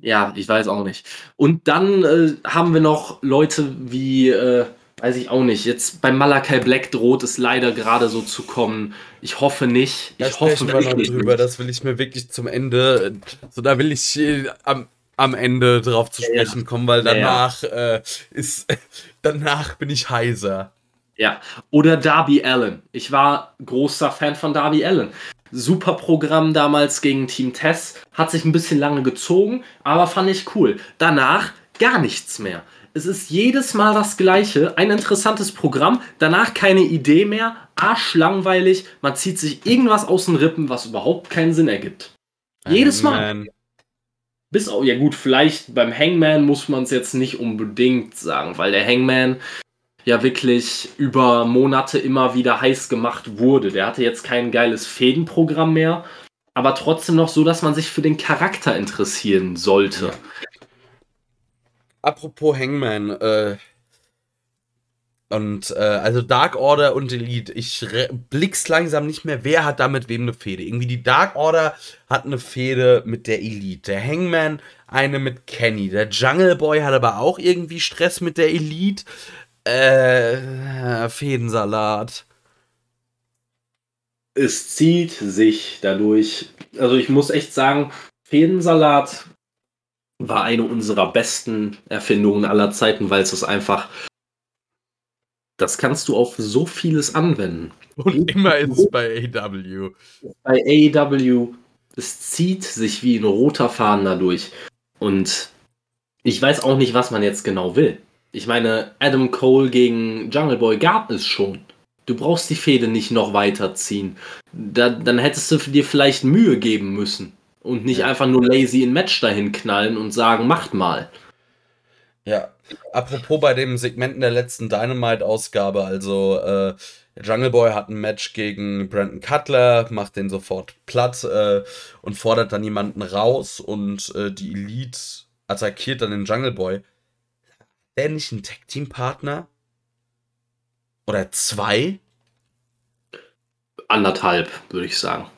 Ja, ich weiß auch nicht. Und dann äh, haben wir noch Leute wie, äh, Weiß ich auch nicht. Jetzt bei Malakai Black droht es leider gerade so zu kommen. Ich hoffe nicht. Ich da hoffe wir noch drüber. Nicht. Das will ich mir wirklich zum Ende. So, da will ich äh, am, am Ende drauf zu sprechen ja, kommen, weil danach ja, Äh, ist. danach bin ich heiser. Ja. Oder Darby Allen. Ich war großer Fan von Darby Allen. Super Programm damals gegen Team Tess. Hat sich ein bisschen lange gezogen, aber fand ich cool. Danach gar nichts mehr. Es ist jedes Mal das Gleiche. Ein interessantes Programm, danach keine Idee mehr, arschlangweilig. Man zieht sich irgendwas aus den Rippen, was überhaupt keinen Sinn ergibt. Jedes Mal. Bis auch, ja gut, vielleicht beim Hangman muss man es jetzt nicht unbedingt sagen, weil der Hangman, ja wirklich über Monate immer wieder heiß gemacht wurde. Der hatte jetzt kein geiles Fädenprogramm mehr, aber trotzdem noch so, dass man sich für den Charakter interessieren sollte. Apropos Hangman, äh, und äh, also Dark Order und Elite, ich blick's langsam nicht mehr, wer hat da mit wem eine Fehde. Irgendwie die Dark Order hat eine Fehde mit der Elite. Der Hangman eine mit Kenny. Der Jungle Boy hat aber auch irgendwie Stress mit der Elite. Äh, Fädensalat. Es zieht sich dadurch. Also ich muss echt sagen, Fädensalat war eine unserer besten Erfindungen aller Zeiten, weil es es einfach das kannst du auf so vieles anwenden. Und immer ist es bei AEW. Bei AEW, es zieht sich wie ein roter Faden dadurch. Und ich weiß auch nicht, was man jetzt genau will. Ich meine, Adam Cole gegen Jungle Boy gab es schon. Du brauchst die Fehde nicht noch weiterziehen. Da, dann hättest du dir vielleicht Mühe geben müssen. Und nicht einfach nur lazy ein Match dahin knallen und sagen, macht mal. Ja, apropos bei dem Segmenten der letzten Dynamite-Ausgabe, also äh, Jungle Boy hat ein Match gegen Brandon Cutler, macht den sofort platt äh, und fordert dann jemanden raus und äh, die Elite attackiert dann den Jungle Boy. Der nicht ein Tag-Team-Partner? Oder zwei? Anderthalb, würde ich sagen.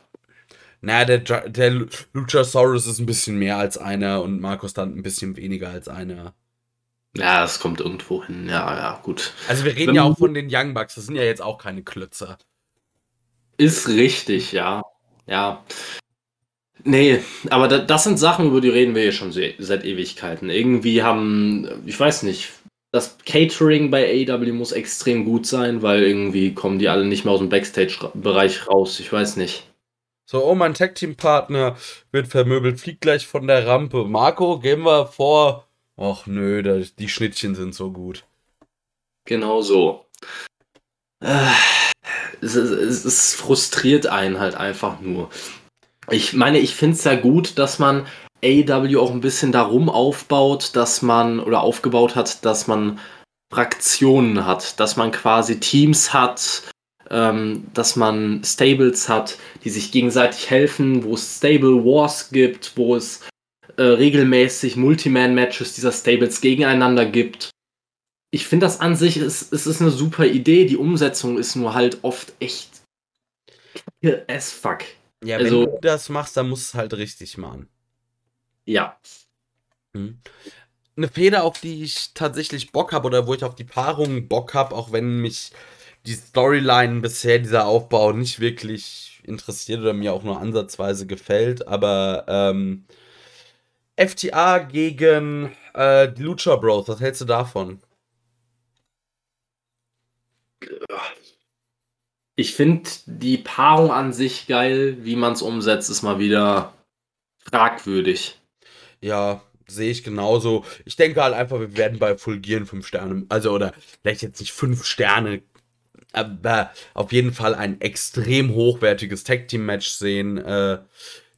Naja, der, der Luchasaurus ist ein bisschen mehr als einer und Markus dann ein bisschen weniger als einer. Ja, es kommt irgendwo hin. Ja, ja, gut. Also wir reden Wenn, ja auch von den Young Bucks. Das sind ja jetzt auch keine Klötzer. Ist richtig, ja. Ja. Nee, aber da, das sind Sachen, über die reden wir ja schon seit Ewigkeiten. Irgendwie haben, ich weiß nicht, das Catering bei AEW muss extrem gut sein, weil irgendwie kommen die alle nicht mehr aus dem Backstage-Bereich raus. Ich weiß nicht. So, oh, mein Tag-Team-Partner wird vermöbelt, fliegt gleich von der Rampe. Marco, gehen wir vor Och nö, das, die Schnittchen sind so gut. Genau so. Äh, es, es, es, frustriert einen halt einfach nur. Ich meine, ich finde es ja gut, dass man AW auch ein bisschen darum aufbaut, dass man oder aufgebaut hat, dass man Fraktionen hat, dass man quasi Teams hat, ähm, dass man Stables hat, die sich gegenseitig helfen, wo es Stable Wars gibt, wo es äh, regelmäßig Multiman-Matches dieser Stables gegeneinander gibt. Ich finde das an sich, es, es ist eine super Idee. Die Umsetzung ist nur halt oft echt as fuck. Ja, also, wenn du das machst, dann musst du es halt richtig machen. Ja. Hm. Eine Feder, auf die ich tatsächlich Bock habe oder wo ich auf die Paarung Bock habe, auch wenn mich die Storyline bisher, dieser Aufbau nicht wirklich interessiert oder mir auch nur ansatzweise gefällt, aber ähm, FTA gegen äh, die Lucha Bros. Was hältst du davon? Ich finde die Paarung an sich geil. Wie man es umsetzt, ist mal wieder fragwürdig. Ja, sehe ich genauso. Ich denke halt einfach, wir werden bei Fulgieren 5 Sterne, also oder vielleicht jetzt nicht 5 Sterne, aber auf jeden Fall ein extrem hochwertiges Tag Team Match sehen. Äh,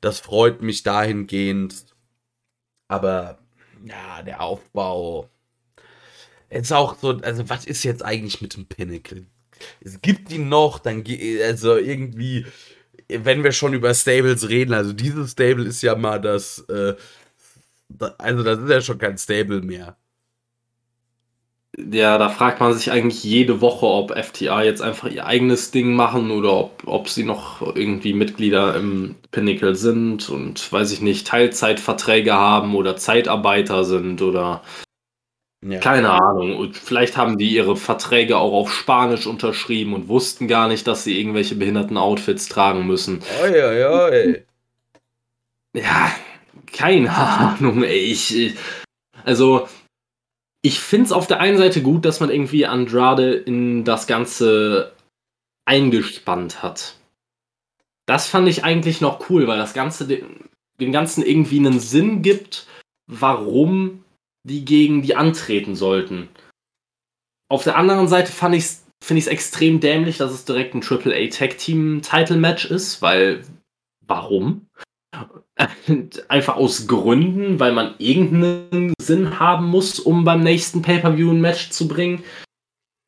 das freut mich dahingehend. Aber ja, der Aufbau. Ist auch so, also was ist jetzt eigentlich mit dem Pinnacle? Es gibt ihn noch, dann also irgendwie, wenn wir schon über Stables reden, also dieses Stable ist ja mal das, äh, also das ist ja schon kein Stable mehr. Ja, da fragt man sich eigentlich jede Woche, ob FTA jetzt einfach ihr eigenes Ding machen oder ob, ob sie noch irgendwie Mitglieder im Pinnacle sind und weiß ich nicht, Teilzeitverträge haben oder Zeitarbeiter sind oder ja. keine Ahnung. Und vielleicht haben die ihre Verträge auch auf Spanisch unterschrieben und wussten gar nicht, dass sie irgendwelche behinderten Outfits tragen müssen. Oi, oi, oi. Ja, keine Ahnung, ey. Ich, also ich finde es auf der einen Seite gut, dass man irgendwie Andrade in das Ganze eingespannt hat. Das fand ich eigentlich noch cool, weil das Ganze den, den Ganzen irgendwie einen Sinn gibt, warum die gegen die antreten sollten. Auf der anderen Seite fand ich's, finde ich es extrem dämlich, dass es direkt ein AAA Tag Team Title Match ist, weil warum? Einfach aus Gründen, weil man irgendeinen Sinn haben muss, um beim nächsten Pay-Per-View ein Match zu bringen.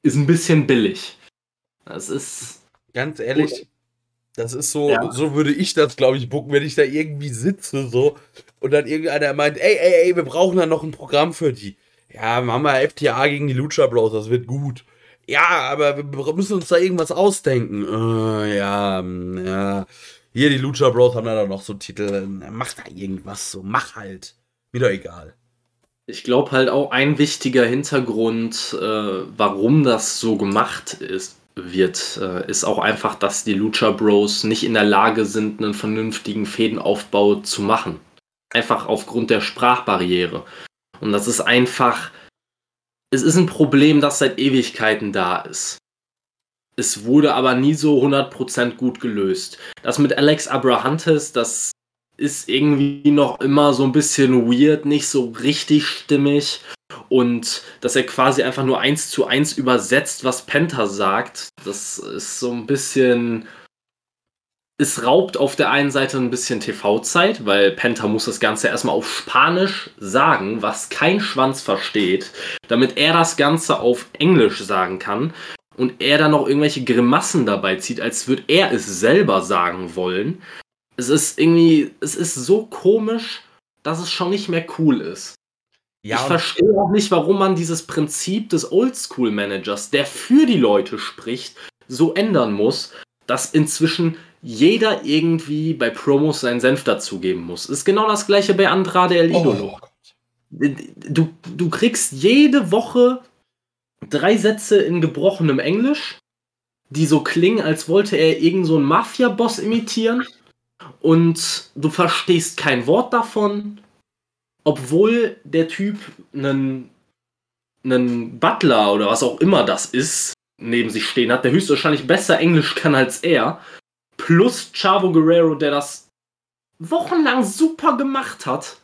ist ein bisschen billig. Das ist. Ganz ehrlich, das ist so, ja. so würde ich das, glaube ich, bucken, wenn ich da irgendwie sitze so und dann irgendeiner meint, ey, ey, ey, wir brauchen da noch ein Programm für die. Ja, machen wir FTA gegen die Lucha Bros, das wird gut. Ja, aber wir müssen uns da irgendwas ausdenken. Uh, ja, mm, ja. Hier, die Lucha Bros haben da noch so Titel. Mach da irgendwas so, mach halt. Mir doch egal. Ich glaube halt auch ein wichtiger Hintergrund, äh, warum das so gemacht ist, wird, äh, ist auch einfach, dass die Lucha Bros nicht in der Lage sind, einen vernünftigen Fädenaufbau zu machen. Einfach aufgrund der Sprachbarriere. Und das ist einfach, es ist ein Problem, das seit Ewigkeiten da ist. Es wurde aber nie so 100% gut gelöst. Das mit Alex Abrahantes, das ist irgendwie noch immer so ein bisschen weird, nicht so richtig stimmig. Und dass er quasi einfach nur eins zu eins übersetzt, was Penta sagt, das ist so ein bisschen. Es raubt auf der einen Seite ein bisschen TV-Zeit, weil Penta muss das Ganze erstmal auf Spanisch sagen, was kein Schwanz versteht, damit er das Ganze auf Englisch sagen kann und er dann noch irgendwelche Grimassen dabei zieht, als würde er es selber sagen wollen. Es ist irgendwie, es ist so komisch, dass es schon nicht mehr cool ist. Ja, ich verstehe auch nicht, warum man dieses Prinzip des Oldschool-Managers, der für die Leute spricht, so ändern muss, dass inzwischen jeder irgendwie bei Promos seinen Senf dazugeben muss. Ist genau das gleiche bei Andrade El Idolo. Oh. Du, du kriegst jede Woche drei Sätze in gebrochenem Englisch, die so klingen, als wollte er irgend so Mafia-Boss imitieren. Und du verstehst kein Wort davon obwohl der Typ einen, einen Butler oder was auch immer das ist, neben sich stehen hat, der höchstwahrscheinlich besser Englisch kann als er, plus Chavo Guerrero, der das wochenlang super gemacht hat.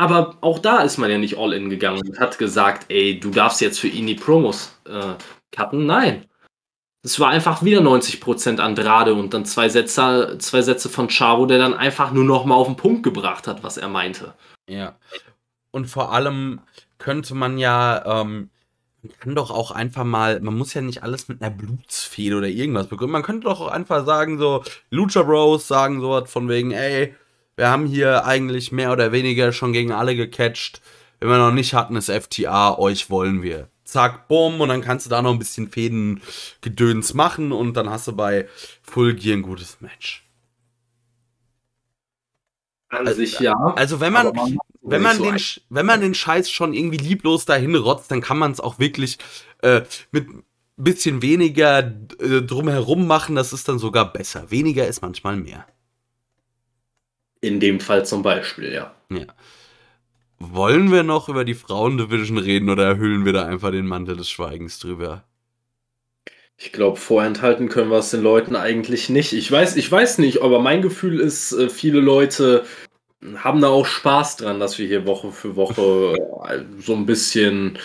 Aber auch da ist man ja nicht all in gegangen und hat gesagt, ey, du darfst jetzt für ihn die Promos äh, cutten. Nein. Es war einfach wieder 90% Andrade und dann zwei Sätze, zwei Sätze von Chavo, der dann einfach nur noch mal auf den Punkt gebracht hat, was er meinte. Ja. Und vor allem könnte man ja, ähm, man kann doch auch einfach mal, man muss ja nicht alles mit einer Blutsfehde oder irgendwas begründen. Man könnte doch auch einfach sagen, so, Lucha Bros sagen sowas von wegen, ey, wir haben hier eigentlich mehr oder weniger schon gegen alle gecatcht. Wenn wir noch nicht hatten, ist FTA, euch wollen wir. Zack, bumm, und dann kannst du da noch ein bisschen Fädengedöns machen und dann hast du bei Full Gear ein gutes Match. An also, sich ja. Also wenn man, man wenn man so den, wenn man den Scheiß schon irgendwie lieblos dahin rotzt, dann kann man es auch wirklich äh, mit bisschen weniger äh, drumherum machen. Das ist dann sogar besser. Weniger ist manchmal mehr. In dem Fall zum Beispiel, ja. Ja. Wollen wir noch über die Frauendivision reden oder erhüllen wir da einfach den Mantel des Schweigens drüber? Ich glaube, vorenthalten können wir es den Leuten eigentlich nicht. Ich weiß, ich weiß nicht, aber mein Gefühl ist, äh, viele Leute haben da auch Spaß dran, dass wir hier Woche für Woche äh, so ein bisschen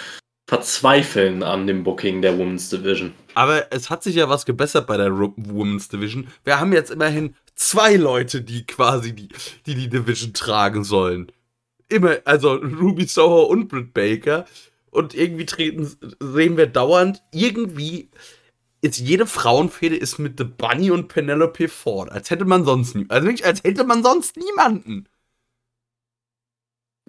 verzweifeln an dem Booking der Women's Division. Aber es hat sich ja was gebessert bei der Women's Division. Wir haben jetzt immerhin zwei Leute, die quasi die, die, die Division tragen sollen. Immer, also Ruby Soho und Britt Baker. Und irgendwie treten, sehen wir dauernd, irgendwie ist jede Frauenfehde ist mit The Bunny und Penelope Ford. Als hätte man sonst also nicht, als hätte man sonst niemanden.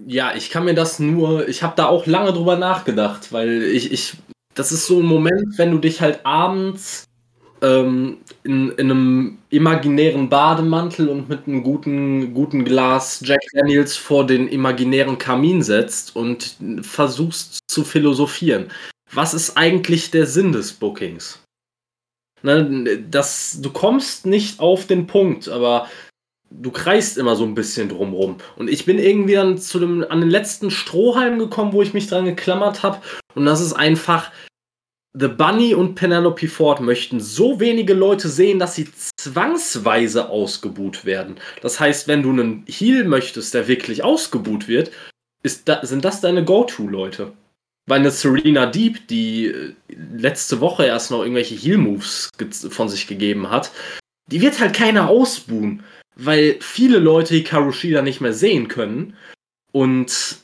Ja, ich kann mir das nur, ich habe da auch lange drüber nachgedacht, weil ich, ich, das ist so ein Moment, wenn du dich halt abends ähm, in, in einem imaginären Bademantel und mit einem guten, guten Glas Jack Daniels vor den imaginären Kamin setzt und versuchst zu philosophieren. Was ist eigentlich der Sinn des Bookings? Ne, das, du kommst nicht auf den Punkt, aber du kreist immer so ein bisschen drumrum. Und ich bin irgendwie dann zu dem, an den letzten Strohhalm gekommen, wo ich mich dran geklammert habe. Und das ist einfach, The Bunny und Penelope Ford möchten so wenige Leute sehen, dass sie zwangsweise ausgebuht werden. Das heißt, wenn du einen Heal möchtest, der wirklich ausgebuht wird, da, sind das deine Go-To-Leute. Weil eine Serena Deep, die äh, letzte Woche erst noch irgendwelche Heal-Moves von sich gegeben hat, die wird halt keiner ausbuhen weil viele Leute Hikaru Shida nicht mehr sehen können und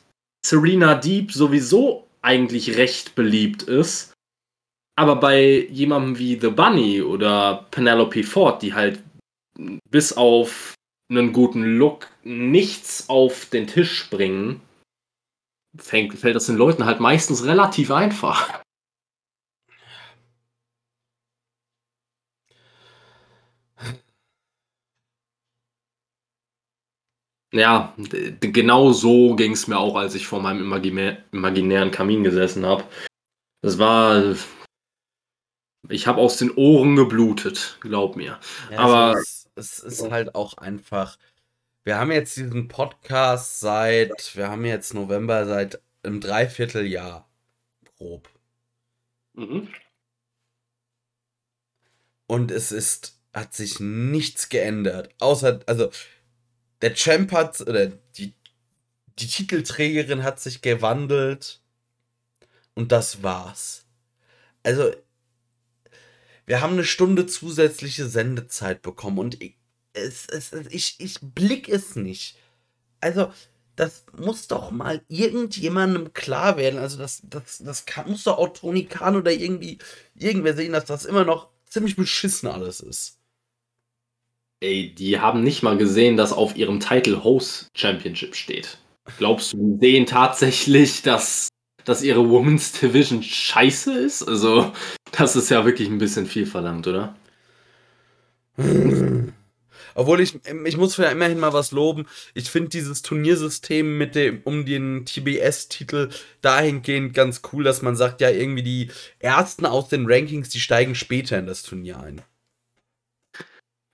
Serena Deep sowieso eigentlich recht beliebt ist. Aber bei jemandem wie The Bunny oder Penelope Ford, die halt bis auf einen guten Look nichts auf den Tisch bringen, fängt, fällt das den Leuten halt meistens relativ einfach. Ja, genau so ging es mir auch, als ich vor meinem imaginä imaginären Kamin gesessen habe. Das war. Ich habe aus den Ohren geblutet, glaub mir. Ja, Aber es ist, es ist halt auch einfach. Wir haben jetzt diesen Podcast seit, wir haben jetzt November seit einem Dreivierteljahr grob. mhm. Und es ist, hat sich nichts geändert. Außer, also, der Champ hat, oder die, die Titelträgerin hat sich gewandelt. Und das war's. Also, wir haben eine Stunde zusätzliche Sendezeit bekommen und ich, es, es, ich, ich blick es nicht. Also, das muss doch mal irgendjemandem klar werden. Also, das, das, das kann, muss doch auch Tony Khan oder irgendwie irgendwer sehen, dass das immer noch ziemlich beschissen alles ist. Ey, die haben nicht mal gesehen, dass auf ihrem Title Host Championship steht. Glaubst du, die sehen tatsächlich, dass, dass ihre Women's Division scheiße ist? Also, das ist ja wirklich ein bisschen viel verlangt, oder? Obwohl ich, ich muss ja immerhin mal was loben. Ich finde dieses Turniersystem mit dem, um den TBS-Titel dahingehend ganz cool, dass man sagt, ja, irgendwie die Ersten aus den Rankings, die steigen später in das Turnier ein.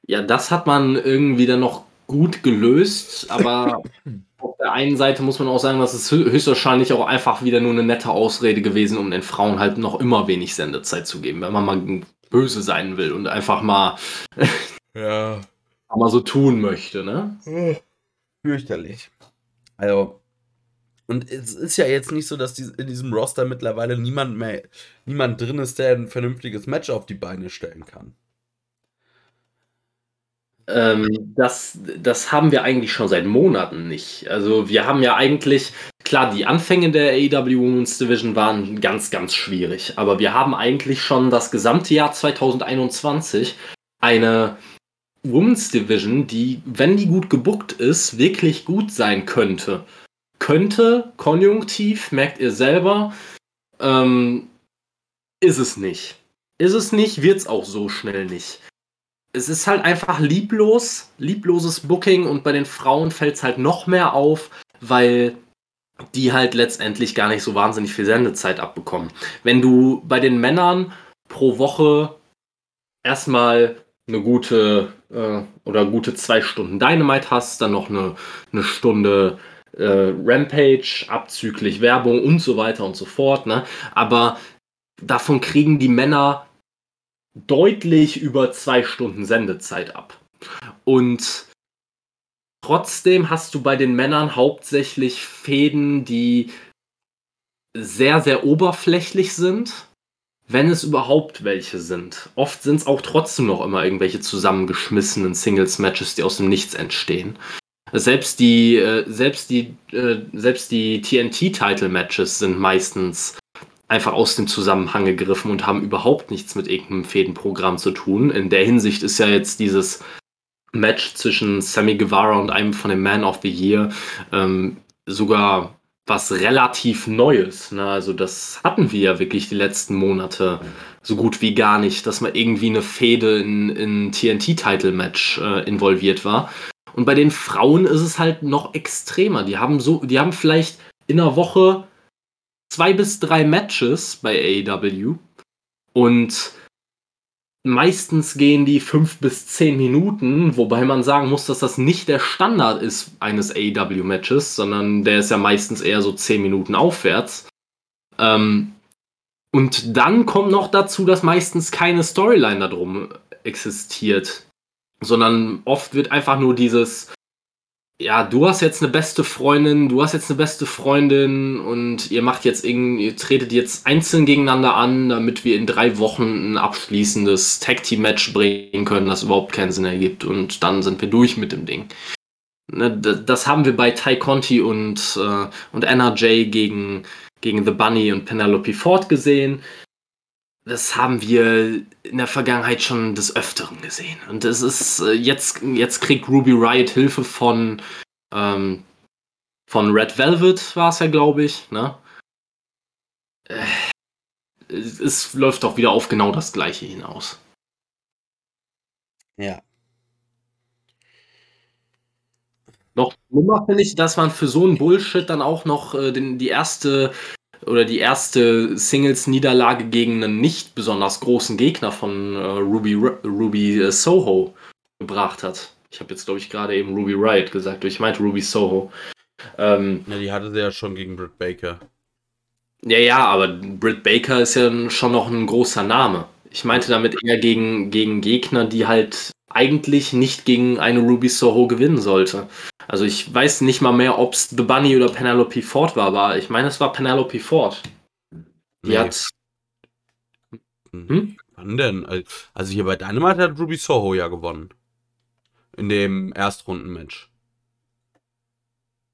Ja, das hat man irgendwie dann noch gut gelöst, aber auf der einen Seite muss man auch sagen, das ist hö- höchstwahrscheinlich auch einfach wieder nur eine nette Ausrede gewesen, um den Frauen halt noch immer wenig Sendezeit zu geben, wenn man mal böse sein will und einfach mal, Ja. mal so tun möchte, ne? Fürchterlich. Also, und es ist ja jetzt nicht so, dass in diesem Roster mittlerweile niemand mehr, niemand drin ist, der ein vernünftiges Match auf die Beine stellen kann. Ähm, das, das haben wir eigentlich schon seit Monaten nicht. Also wir haben ja eigentlich, klar, die Anfänge der AEW Women's Division waren ganz, ganz schwierig, aber wir haben eigentlich schon das gesamte Jahr 2021 eine Women's Division, die, wenn die gut gebuckt ist, wirklich gut sein könnte. Könnte, konjunktiv, merkt ihr selber, ähm, ist es nicht. Ist es nicht, wird es auch so schnell nicht es ist halt einfach lieblos, liebloses Booking und bei den Frauen fällt es halt noch mehr auf, weil die halt letztendlich gar nicht so wahnsinnig viel Sendezeit abbekommen. Wenn du bei den Männern pro Woche erstmal eine gute äh, oder gute zwei Stunden Dynamite hast, dann noch eine, eine Stunde äh, Rampage, abzüglich Werbung und so weiter und so fort, ne? Aber davon kriegen die Männer deutlich über zwei Stunden Sendezeit ab. Und trotzdem hast du bei den Männern hauptsächlich Fäden, die sehr, sehr oberflächlich sind, wenn es überhaupt welche sind. Oft sind es auch trotzdem noch immer irgendwelche zusammengeschmissenen Singles-Matches, die aus dem Nichts entstehen. Selbst die, äh, selbst die, äh, selbst die TNT-Title-Matches sind meistens einfach aus dem Zusammenhang gegriffen und haben überhaupt nichts mit irgendeinem Fädenprogramm zu tun. In der Hinsicht ist ja jetzt dieses Match zwischen Sammy Guevara und einem von den Man of the Year ähm, sogar was relativ Neues. Ne? Also das hatten wir ja wirklich die letzten Monate so gut wie gar nicht, dass man irgendwie eine Fäde in, in TNT-Title-Match äh, involviert war. Und bei den Frauen ist es halt noch extremer. Die haben so, die haben vielleicht in einer Woche zwei bis drei Matches bei AEW und meistens gehen die fünf bis zehn Minuten, wobei man sagen muss, dass das nicht der Standard ist eines AEW-Matches, sondern der ist ja meistens eher so zehn Minuten aufwärts. Ähm, und dann kommt noch dazu, dass meistens keine Storyline darum existiert, sondern oft wird einfach nur dieses ja, du hast jetzt eine beste Freundin, du hast jetzt eine beste Freundin und ihr macht jetzt irgendwie, ihr tretet jetzt einzeln gegeneinander an, damit wir in drei Wochen ein abschließendes Tag Team Match bringen können, das überhaupt keinen Sinn ergibt und dann sind wir durch mit dem Ding. Ne, Das haben wir bei Ty Conti und, äh, und NRJ gegen, gegen The Bunny und Penelope Ford gesehen. Das haben wir in der Vergangenheit schon des Öfteren gesehen. Und es ist äh, jetzt, jetzt kriegt Ruby Riot Hilfe von, ähm, von Red Velvet, war es ja, glaube ich. Ne? Äh, es, es läuft doch wieder auf genau das gleiche hinaus. Ja. Noch schlimmer finde ich, dass man für so einen Bullshit dann auch noch äh, den, die erste oder die erste Singles-Niederlage gegen einen nicht besonders großen Gegner von äh, Ruby, Ruby äh, Soho gebracht hat. Ich habe jetzt, glaube ich, gerade eben Ruby Riot gesagt, ich meinte Ruby Soho. Ähm, ja, die hatte sie ja schon gegen Britt Baker. Ja, ja, aber Britt Baker ist ja schon noch ein großer Name. Ich meinte damit eher gegen, gegen Gegner, die halt eigentlich nicht gegen eine Ruby Soho gewinnen sollte. Also ich weiß nicht mal mehr, ob es The Bunny oder Penelope Ford war, aber ich meine, es war Penelope Ford. Die nee. hat. Hm? hm? Wann denn? Also hier bei Dynamite hat Ruby Soho ja gewonnen. In dem Erstrunden-Match.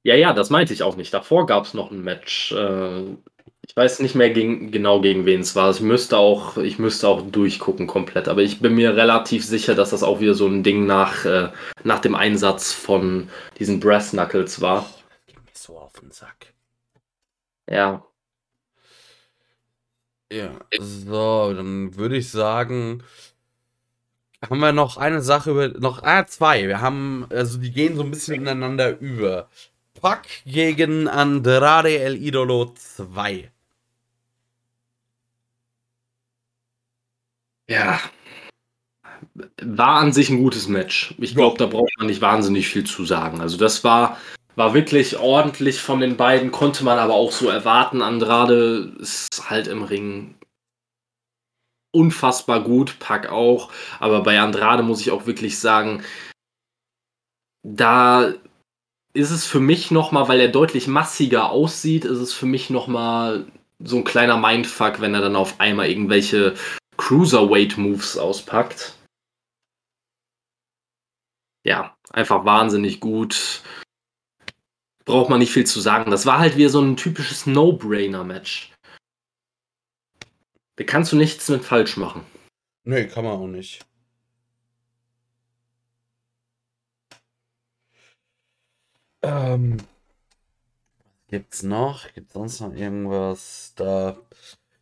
Ja, ja, das meinte ich auch nicht. Davor gab es noch ein Match. Äh, ich weiß nicht mehr gegen, genau gegen wen es war. Ich müsste, auch, ich müsste auch durchgucken komplett. Aber ich bin mir relativ sicher, dass das auch wieder so ein Ding nach, äh, nach dem Einsatz von diesen Brass Knuckles war. Geht mir so auf den Sack. Ja. Ja, so, dann würde ich sagen, haben wir noch eine Sache über, noch, ah, zwei. Wir haben, also die gehen so ein bisschen ineinander über. Pack gegen Andrade El Idolo 2. Ja. War an sich ein gutes Match. Ich glaube, da braucht man nicht wahnsinnig viel zu sagen. Also, das war, war wirklich ordentlich von den beiden, konnte man aber auch so erwarten. Andrade ist halt im Ring unfassbar gut, Pack auch. Aber bei Andrade muss ich auch wirklich sagen, da ist es für mich nochmal, weil er deutlich massiger aussieht, ist es für mich nochmal so ein kleiner Mindfuck, wenn er dann auf einmal irgendwelche Cruiserweight-Moves auspackt. Ja, einfach wahnsinnig gut. Braucht man nicht viel zu sagen. Das war halt wie so ein typisches No-Brainer-Match. Da kannst du nichts mit falsch machen. Nee, kann man auch nicht. Ähm, gibt's noch? Gibt's sonst noch irgendwas? Da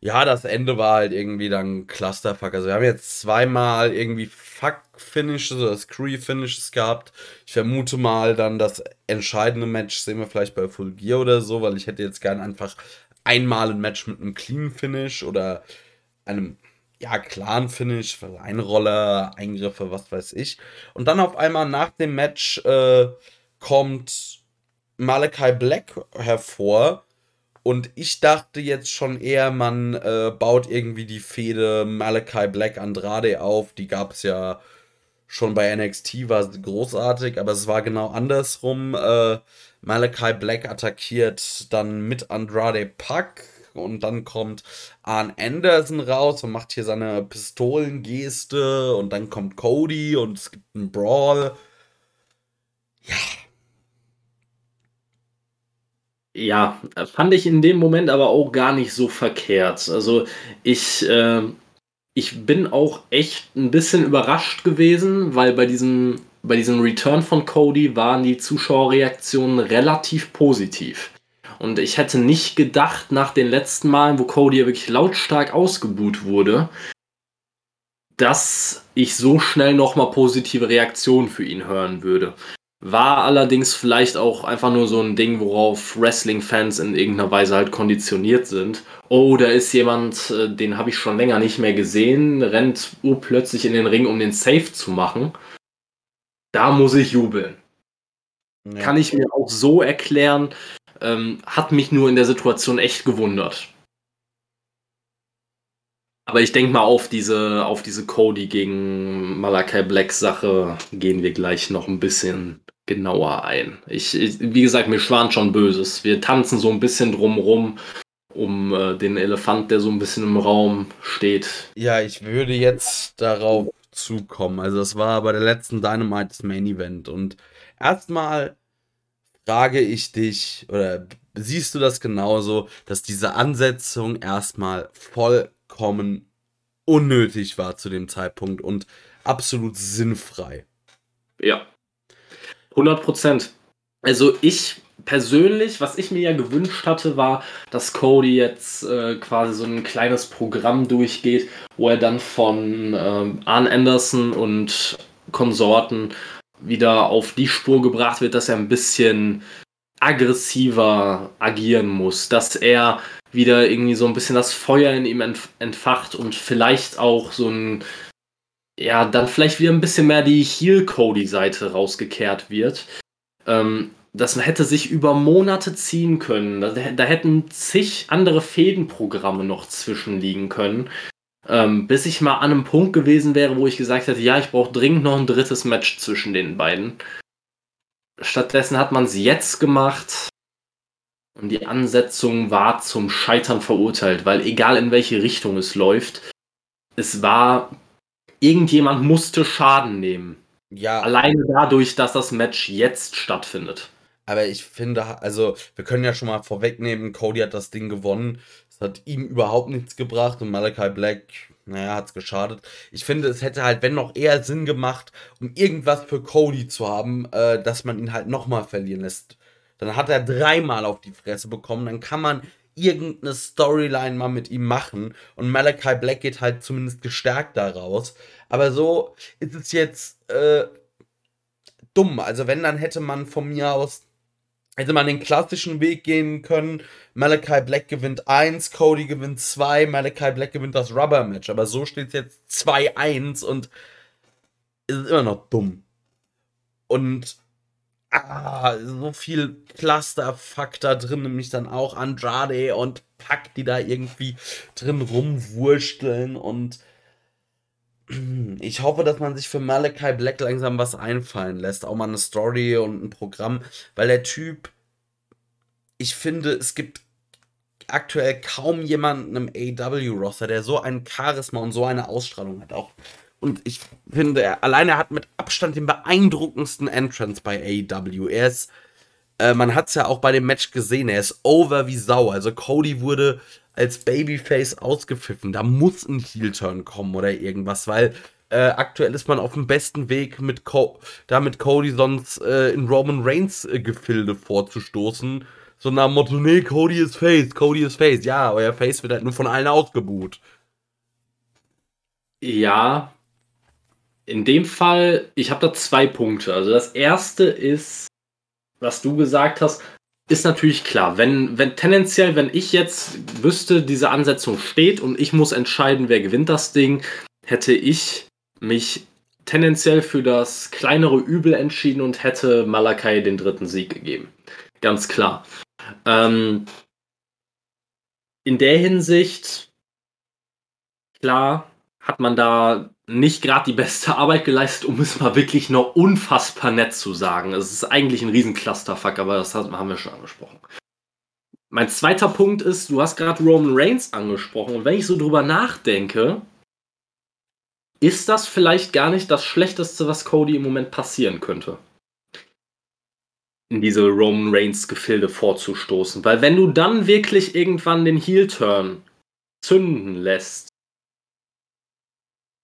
ja, das Ende war halt irgendwie dann Clusterfuck. Also wir haben jetzt zweimal irgendwie Fuck-Finishes oder Screw-Finishes gehabt. Ich vermute mal dann das entscheidende Match sehen wir vielleicht bei Full Gear oder so, weil ich hätte jetzt gern einfach einmal ein Match mit einem Clean-Finish oder einem ja, klaren Finish, Einroller, Eingriffe, was weiß ich. Und dann auf einmal nach dem Match äh, kommt Malachi Black hervor und ich dachte jetzt schon eher, man äh, baut irgendwie die Fehde Malachi Black Andrade auf. Die gab es ja schon bei NXT, war großartig, aber es war genau andersrum. Äh, Malachi Black attackiert dann mit Andrade Pack und dann kommt Arn Anderson raus und macht hier seine Pistolengeste und dann kommt Cody und es gibt einen Brawl. Ja, Ja, fand ich in dem Moment aber auch gar nicht so verkehrt. Also ich, äh, ich bin auch echt ein bisschen überrascht gewesen, weil bei diesem, bei diesem Return von Cody waren die Zuschauerreaktionen relativ positiv. Und ich hätte nicht gedacht, nach den letzten Malen, wo Cody ja wirklich lautstark ausgebuht wurde, dass ich so schnell nochmal positive Reaktionen für ihn hören würde. War allerdings vielleicht auch einfach nur so ein Ding, worauf Wrestling-Fans in irgendeiner Weise halt konditioniert sind. Oh, da ist jemand, äh, den habe ich schon länger nicht mehr gesehen, rennt urplötzlich in den Ring, um den Safe zu machen. Da muss ich jubeln. Ja. Kann ich mir auch so erklären. Ähm, hat mich nur in der Situation echt gewundert. Aber ich denke mal, auf diese, auf diese Cody gegen Malakai Black Sache gehen wir gleich noch ein bisschen genauer ein. Ich, ich, wie gesagt, mir schwant schon Böses. Wir tanzen so ein bisschen drumrum um äh, den Elefant, der so ein bisschen im Raum steht. Ja, ich würde jetzt darauf zukommen. Also das war bei der letzten Dynamite das Main Event und erstmal frage ich dich oder siehst du das genauso, dass diese Ansetzung erstmal vollkommen unnötig war zu dem Zeitpunkt und absolut sinnfrei. Ja. 100 Prozent. Also ich persönlich, was ich mir ja gewünscht hatte, war, dass Cody jetzt äh, quasi so ein kleines Programm durchgeht, wo er dann von ähm, Arn Anderson und Konsorten wieder auf die Spur gebracht wird, dass er ein bisschen aggressiver agieren muss, dass er wieder irgendwie so ein bisschen das Feuer in ihm entfacht und vielleicht auch so ein, ja, dann vielleicht wieder ein bisschen mehr die Heel-Cody-Seite rausgekehrt wird. Ähm, das hätte sich über Monate ziehen können. Da, da hätten zig andere Fädenprogramme noch zwischenliegen können. Ähm, bis ich mal an einem Punkt gewesen wäre, wo ich gesagt hätte, ja, ich brauche dringend noch ein drittes Match zwischen den beiden. Stattdessen hat man es jetzt gemacht und die Ansetzung war zum Scheitern verurteilt, weil egal in welche Richtung es läuft, es war, irgendjemand musste Schaden nehmen. Ja. Alleine dadurch, dass das Match jetzt stattfindet. Aber ich finde, also, wir können ja schon mal vorwegnehmen, Cody hat das Ding gewonnen. Es hat ihm überhaupt nichts gebracht und Malachi Black, naja, hat es geschadet. Ich finde, es hätte halt, wenn noch eher Sinn gemacht, um irgendwas für Cody zu haben, äh, dass man ihn halt nochmal verlieren lässt. Dann hat er dreimal auf die Fresse bekommen, dann kann man irgendeine Storyline mal mit ihm machen und Malachi Black geht halt zumindest gestärkt daraus. Aber so ist es jetzt äh, dumm. Also wenn, dann hätte man von mir aus hätte man den klassischen Weg gehen können. Malachi Black gewinnt 1, Cody gewinnt 2, Malachi Black gewinnt das Rubber-Match. Aber so steht es jetzt 2-1 und es ist immer noch dumm. Und ah, so viel Clusterfuck da drin, nämlich dann auch Andrade und Pack, die da irgendwie drin rumwursteln und ich hoffe, dass man sich für Malachi Black langsam was einfallen lässt. Auch mal eine Story und ein Programm. Weil der Typ, ich finde, es gibt aktuell kaum jemanden im AW-Roster, der so ein Charisma und so eine Ausstrahlung hat. Auch. Und ich finde, er, allein er hat mit Abstand den beeindruckendsten Entrance bei AW. Er ist, äh, man hat es ja auch bei dem Match gesehen, er ist over wie Sau. Also Cody wurde als Babyface ausgepfiffen. Da muss ein Heel-Turn kommen oder irgendwas, weil äh, aktuell ist man auf dem besten Weg, mit Co da mit Cody sonst äh, in Roman Reigns äh, Gefilde vorzustoßen. So nach dem Motto, nee, Cody ist Face, Cody ist Face. Ja, euer Face wird halt nur von allen ausgebuht. Ja, in dem Fall, ich habe da zwei Punkte. Also das erste ist, was du gesagt hast, ist natürlich klar, wenn, wenn tendenziell, wenn ich jetzt wüsste, diese Ansetzung steht und ich muss entscheiden, wer gewinnt das Ding, hätte ich mich tendenziell für das kleinere Übel entschieden und hätte Malakai den dritten Sieg gegeben. Ganz klar. Ähm, in der Hinsicht, klar, hat man da nicht gerade die beste Arbeit geleistet, um es mal wirklich noch unfassbar nett zu sagen. Es ist eigentlich ein Riesenclusterfuck, aber das haben wir schon angesprochen. Mein zweiter Punkt ist, du hast gerade Roman Reigns angesprochen und wenn ich so drüber nachdenke, ist das vielleicht gar nicht das Schlechteste, was Cody im Moment passieren könnte. In diese Roman Reigns Gefilde vorzustoßen. Weil wenn du dann wirklich irgendwann den Heel-Turn zünden lässt,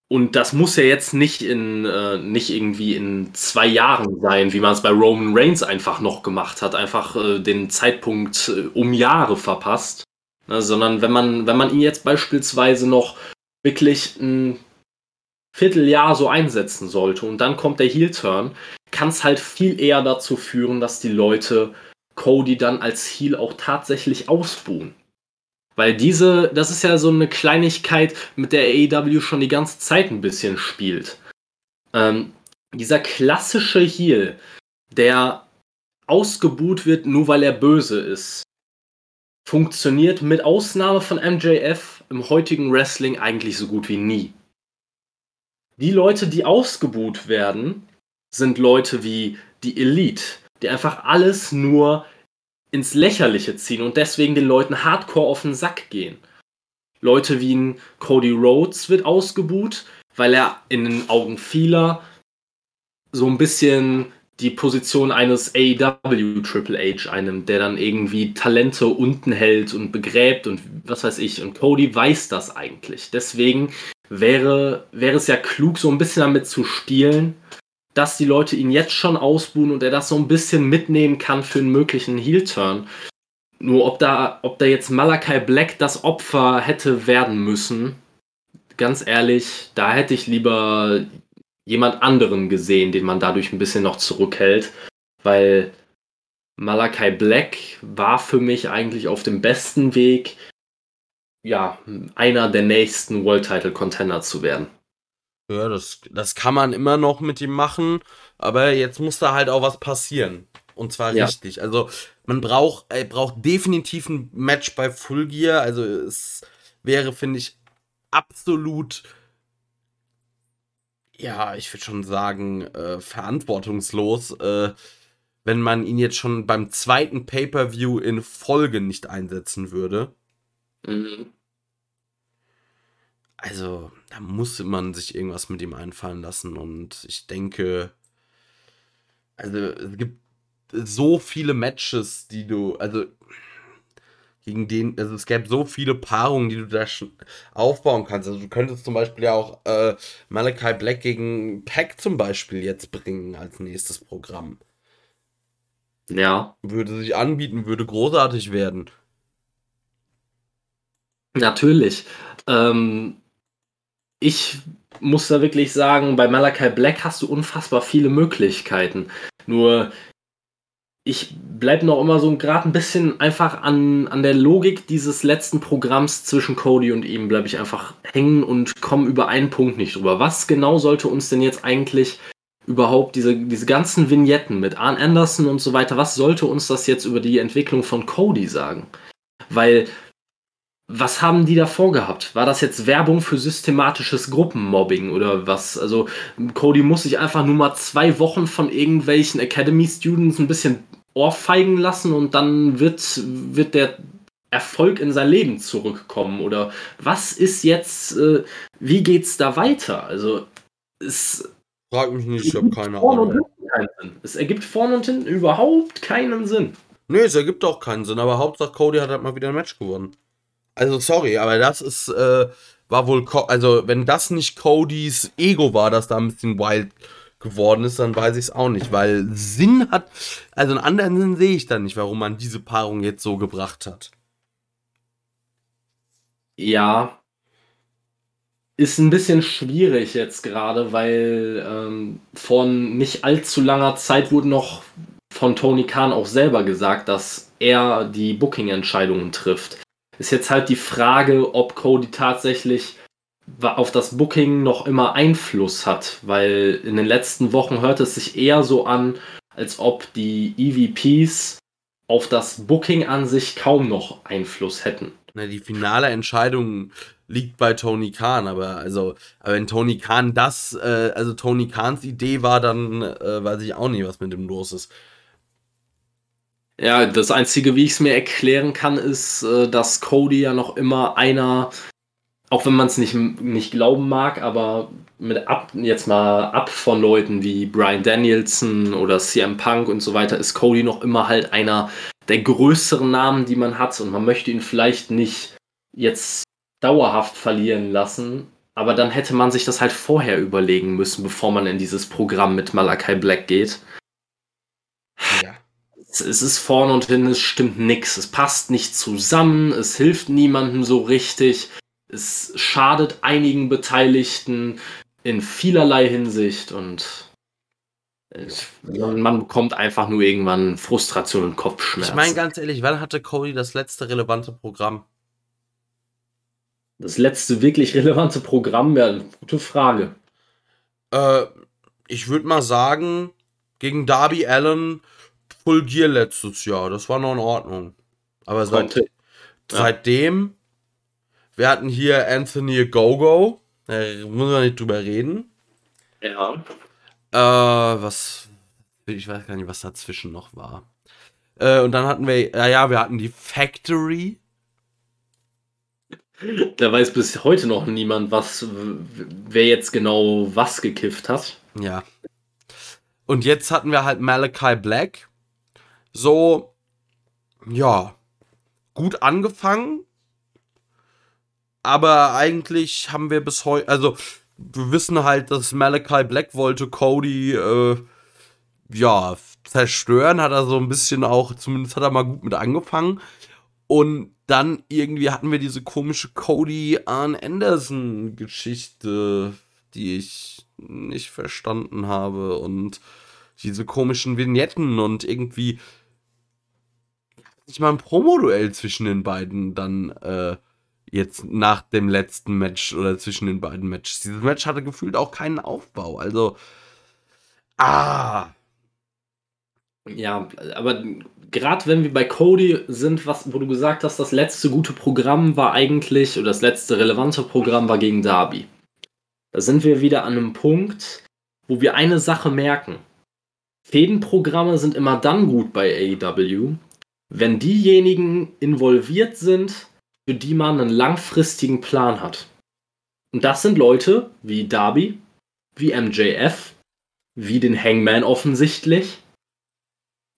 und das muss ja jetzt nicht in äh, nicht irgendwie in zwei Jahren sein, wie man es bei Roman Reigns einfach noch gemacht hat, einfach äh, den Zeitpunkt äh, um Jahre verpasst. Ne, sondern wenn man, wenn man ihn jetzt beispielsweise noch wirklich ein Vierteljahr so einsetzen sollte und dann kommt der Heel-Turn, kann es halt viel eher dazu führen, dass die Leute Cody dann als Heel auch tatsächlich ausbuhen. Weil diese, das ist ja so eine Kleinigkeit, mit der AEW schon die ganze Zeit ein bisschen spielt. Ähm, dieser klassische Heal, der ausgebuht wird, nur weil er böse ist, funktioniert mit Ausnahme von MJF im heutigen Wrestling eigentlich so gut wie nie. Die Leute, die ausgebuht werden, sind Leute wie die Elite, die einfach alles nur ins Lächerliche ziehen und deswegen den Leuten hardcore auf den Sack gehen. Leute wie ein Cody Rhodes wird ausgebuht, weil er in den Augen vieler so ein bisschen die Position eines AEW Triple H einnimmt, der dann irgendwie Talente unten hält und begräbt und was weiß ich. Und Cody weiß das eigentlich. Deswegen wäre, wäre es ja klug, so ein bisschen damit zu spielen, dass die Leute ihn jetzt schon ausbuhen und er das so ein bisschen mitnehmen kann für einen möglichen Heel-Turn. Nur ob da, ob da jetzt Malakai Black das Opfer hätte werden müssen, ganz ehrlich, da hätte ich lieber jemand anderen gesehen, den man dadurch ein bisschen noch zurückhält, weil Malakai Black war für mich eigentlich auf dem besten Weg, ja, einer der nächsten World Title Contender zu werden. Ja, das, das kann man immer noch mit ihm machen, aber jetzt muss da halt auch was passieren. Und zwar ja. richtig. Also, man braucht, er braucht definitiv ein Match bei Full Gear. Also, es wäre, finde ich, absolut, ja, ich würde schon sagen, äh, verantwortungslos, äh, wenn man ihn jetzt schon beim zweiten Pay-Per-View in Folge nicht einsetzen würde. Mhm. Also, da muss man sich irgendwas mit ihm einfallen lassen und ich denke, also es gibt so viele Matches, die du, also gegen den, also es gäbe so viele Paarungen, die du da schon aufbauen kannst. Also du könntest zum Beispiel ja auch äh, Malachi Black gegen Pack zum Beispiel jetzt bringen als nächstes Programm. Ja. Würde sich anbieten, würde großartig werden. Natürlich. Ähm, ich muss da wirklich sagen, bei Malachi Black hast du unfassbar viele Möglichkeiten. Nur ich bleibe noch immer so gerade ein bisschen einfach an, an der Logik dieses letzten Programms zwischen Cody und ihm, bleibe ich einfach hängen und komme über einen Punkt nicht drüber. Was genau sollte uns denn jetzt eigentlich überhaupt diese, diese ganzen Vignetten mit Arn Anderson und so weiter, was sollte uns das jetzt über die Entwicklung von Cody sagen? Weil was haben die da vorgehabt? War das jetzt Werbung für systematisches Gruppenmobbing oder was? Also Cody muss sich einfach nur mal zwei Wochen von irgendwelchen Academy-Students ein bisschen ohrfeigen lassen und dann wird, wird der Erfolg in sein Leben zurückkommen? Oder was ist jetzt, äh, wie geht's da weiter? Also es. Frag mich nicht, ich habe keine Ahnung. Es ergibt vorne und hinten überhaupt keinen Sinn. Nee, es ergibt auch keinen Sinn, aber Hauptsache Cody hat halt mal wieder ein Match gewonnen. Also sorry, aber das ist, äh, war wohl, Co also wenn das nicht Codys Ego war, dass da ein bisschen wild geworden ist, dann weiß ich es auch nicht, weil Sinn hat, also einen anderen Sinn sehe ich da nicht, warum man diese Paarung jetzt so gebracht hat. Ja, ist ein bisschen schwierig jetzt gerade, weil ähm, von nicht allzu langer Zeit wurde noch von Tony Khan auch selber gesagt, dass er die Booking-Entscheidungen trifft. Ist jetzt halt die Frage, ob Cody tatsächlich auf das Booking noch immer Einfluss hat, weil in den letzten Wochen hört es sich eher so an, als ob die EVPs auf das Booking an sich kaum noch Einfluss hätten. Na, die finale Entscheidung liegt bei Tony Khan, aber also, aber wenn Tony Khan das, äh, also Tony Khans Idee war, dann äh, weiß ich auch nicht, was mit dem los ist. Ja, das Einzige, wie ich es mir erklären kann, ist, äh, dass Cody ja noch immer einer, auch wenn man es nicht, nicht glauben mag, aber mit ab, jetzt mal ab von Leuten wie Brian Danielson oder CM Punk und so weiter, ist Cody noch immer halt einer der größeren Namen, die man hat. Und man möchte ihn vielleicht nicht jetzt dauerhaft verlieren lassen. Aber dann hätte man sich das halt vorher überlegen müssen, bevor man in dieses Programm mit Malakai Black geht. Ja es ist vorne und hinten, es stimmt nichts. Es passt nicht zusammen, es hilft niemandem so richtig. Es schadet einigen Beteiligten in vielerlei Hinsicht und man bekommt einfach nur irgendwann Frustration und Kopfschmerzen. Ich meine ganz ehrlich, wann hatte Cody das letzte relevante Programm? Das letzte wirklich relevante Programm wäre eine gute Frage. Äh, ich würde mal sagen, gegen Darby Allen Full Gear letztes Jahr. Das war noch in Ordnung. Aber seit, ja. seitdem, wir hatten hier Anthony Gogo. Da muss man nicht drüber reden. Ja. Äh, was. Ich weiß gar nicht, was dazwischen noch war. Äh, und dann hatten wir, ja, ja, wir hatten die Factory. Da weiß bis heute noch niemand, was, wer jetzt genau was gekifft hat. Ja. Und jetzt hatten wir halt Malachi Black so, ja, gut angefangen, aber eigentlich haben wir bis heute, also wir wissen halt, dass Malachi Black wollte Cody, äh, ja, zerstören, hat er so ein bisschen auch, zumindest hat er mal gut mit angefangen. Und dann irgendwie hatten wir diese komische Cody Arn Anderson Geschichte, die ich nicht verstanden habe und diese komischen Vignetten und irgendwie nicht mal ein Promo-Duell zwischen den beiden dann äh, jetzt nach dem letzten Match oder zwischen den beiden Matches. Dieses Match hatte gefühlt auch keinen Aufbau. Also, ah. Ja, aber gerade wenn wir bei Cody sind, was, wo du gesagt hast, das letzte gute Programm war eigentlich, oder das letzte relevante Programm war gegen Darby. Da sind wir wieder an einem Punkt, wo wir eine Sache merken. Fädenprogramme sind immer dann gut bei AEW, wenn diejenigen involviert sind, für die man einen langfristigen Plan hat. Und das sind Leute wie Darby, wie MJF, wie den Hangman offensichtlich.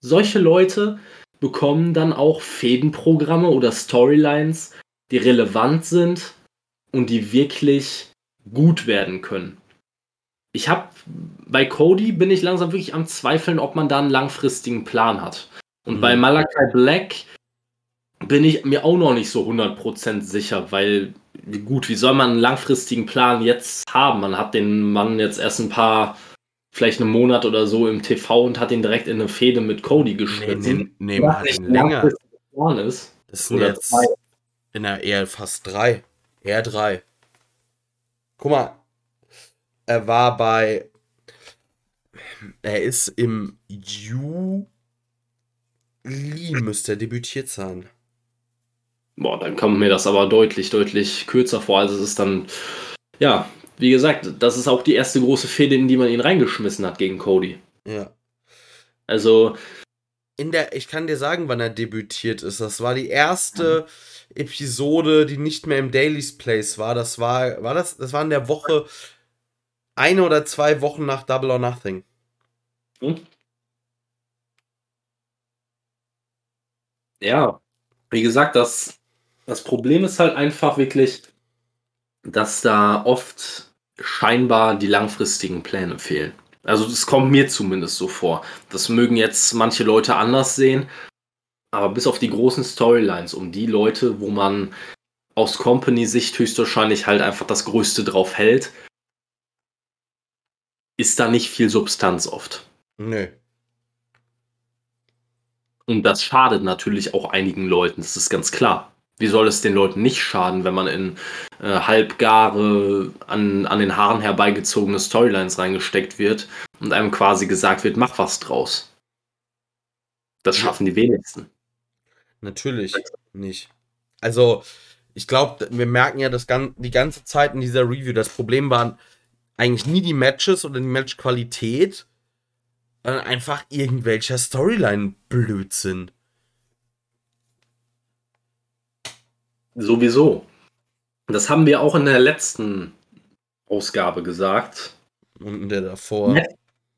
Solche Leute bekommen dann auch Fädenprogramme oder Storylines, die relevant sind und die wirklich gut werden können. Ich habe bei Cody bin ich langsam wirklich am Zweifeln, ob man da einen langfristigen Plan hat. Und mhm. bei Malachi Black bin ich mir auch noch nicht so 100% sicher, weil, gut, wie soll man einen langfristigen Plan jetzt haben? Man hat den Mann jetzt erst ein paar, vielleicht einen Monat oder so im TV und hat ihn direkt in eine Fehde mit Cody geschnitten. Nee, nee, nee man hat ihn länger. Plan ist. Das sind jetzt zwei. in der eher fast drei. Eher drei. Guck mal, er war bei. Er ist im Juli müsste er debütiert sein. Boah, dann kommt mir das aber deutlich, deutlich kürzer vor. Also es ist dann, ja, wie gesagt, das ist auch die erste große Fehde, in die man ihn reingeschmissen hat gegen Cody. Ja. Also. In der, ich kann dir sagen, wann er debütiert ist. Das war die erste Episode, die nicht mehr im Daily's Place war. Das war, war das, das war in der Woche eine oder zwei Wochen nach Double or Nothing. Hm? Ja, wie gesagt, das, das Problem ist halt einfach wirklich, dass da oft scheinbar die langfristigen Pläne fehlen. Also das kommt mir zumindest so vor. Das mögen jetzt manche Leute anders sehen, aber bis auf die großen Storylines um die Leute, wo man aus Company-Sicht höchstwahrscheinlich halt einfach das Größte drauf hält, ist da nicht viel Substanz oft. Nö. Und das schadet natürlich auch einigen Leuten, das ist ganz klar. Wie soll es den Leuten nicht schaden, wenn man in äh, halbgare, an, an den Haaren herbeigezogene Storylines reingesteckt wird und einem quasi gesagt wird, mach was draus. Das schaffen die wenigsten. Natürlich nicht. Also, ich glaube, wir merken ja das gan die ganze Zeit in dieser Review, das Problem waren eigentlich nie die Matches oder die Matchqualität, einfach irgendwelcher Storyline-Blödsinn. Sowieso. Das haben wir auch in der letzten Ausgabe gesagt. Und in der davor.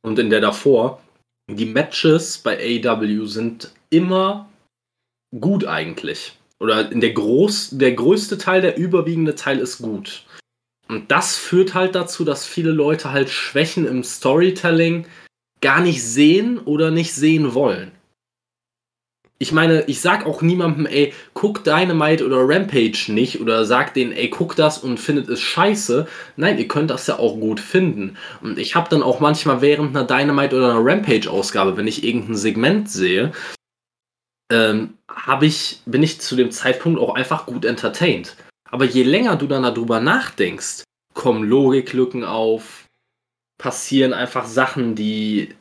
Und in der davor. Die Matches bei AW sind immer gut eigentlich. Oder in der, Groß, der größte Teil, der überwiegende Teil ist gut. Und das führt halt dazu, dass viele Leute halt Schwächen im Storytelling gar nicht sehen oder nicht sehen wollen. Ich meine, ich sag auch niemandem, ey, guck Dynamite oder Rampage nicht oder sag denen, ey, guck das und findet es scheiße. Nein, ihr könnt das ja auch gut finden. Und ich habe dann auch manchmal während einer Dynamite oder einer Rampage-Ausgabe, wenn ich irgendein Segment sehe, ähm, ich, bin ich zu dem Zeitpunkt auch einfach gut entertained. Aber je länger du dann darüber nachdenkst, kommen Logiklücken auf, passieren einfach Sachen, die,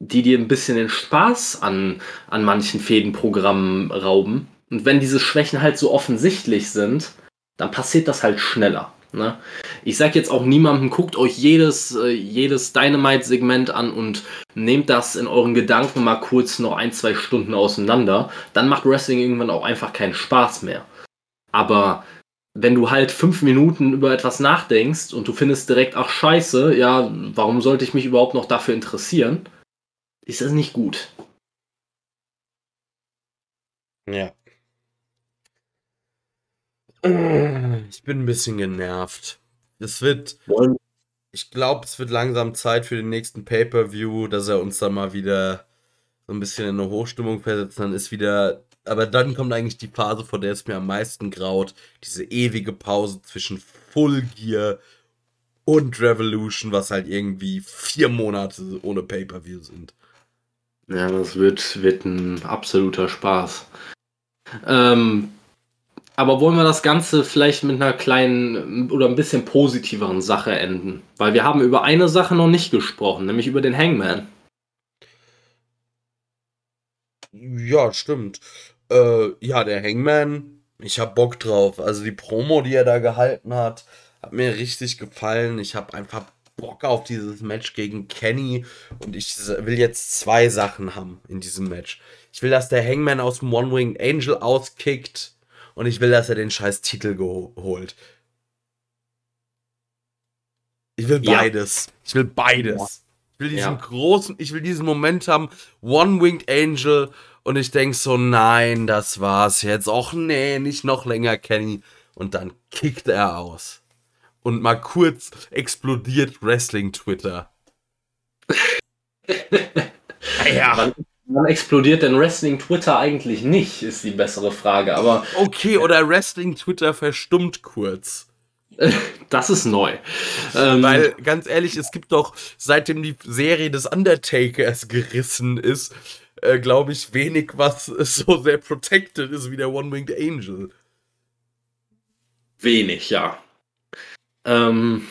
die dir ein bisschen den Spaß an, an manchen Fädenprogrammen rauben. Und wenn diese Schwächen halt so offensichtlich sind, dann passiert das halt schneller. Ne? Ich sag jetzt auch niemandem, guckt euch jedes, äh, jedes Dynamite-Segment an und nehmt das in euren Gedanken mal kurz noch ein, zwei Stunden auseinander. Dann macht Wrestling irgendwann auch einfach keinen Spaß mehr. Aber wenn du halt fünf Minuten über etwas nachdenkst und du findest direkt, ach scheiße, ja, warum sollte ich mich überhaupt noch dafür interessieren, ist das nicht gut. Ja. Ich bin ein bisschen genervt. Es wird. Wollen, Ich glaube, es wird langsam Zeit für den nächsten Pay-Per-View, dass er uns dann mal wieder so ein bisschen in eine Hochstimmung versetzt. Dann ist wieder. Aber dann kommt eigentlich die Phase, vor der es mir am meisten graut. Diese ewige Pause zwischen Full Gear und Revolution, was halt irgendwie vier Monate ohne Pay-Per-View sind. Ja, das wird, wird ein absoluter Spaß. Ähm, aber wollen wir das Ganze vielleicht mit einer kleinen oder ein bisschen positiveren Sache enden? Weil wir haben über eine Sache noch nicht gesprochen, nämlich über den Hangman. Ja, stimmt. Äh, ja, der Hangman, ich hab Bock drauf. Also die Promo, die er da gehalten hat, hat mir richtig gefallen. Ich hab einfach Bock auf dieses Match gegen Kenny und ich will jetzt zwei Sachen haben in diesem Match. Ich will, dass der Hangman aus dem One Winged Angel auskickt und ich will, dass er den scheiß Titel geholt. Ich will Ja. beides. Ich will beides. Ich will diesen Ja. großen, ich will diesen Moment haben, One Winged Angel und ich denk so, nein, das war's jetzt. Och nee, nicht noch länger, Kenny. Und dann kickt er aus. Und mal kurz explodiert Wrestling Twitter. ja, Wann, wann explodiert denn Wrestling Twitter eigentlich nicht, ist die bessere Frage. Aber okay, oder Wrestling Twitter verstummt kurz. das ist neu. Ähm, Weil, ganz ehrlich, es gibt doch, seitdem die Serie des Undertakers gerissen ist, äh, glaube ich, wenig, was so sehr protected ist wie der One-Winged Angel. Wenig, ja. Ähm,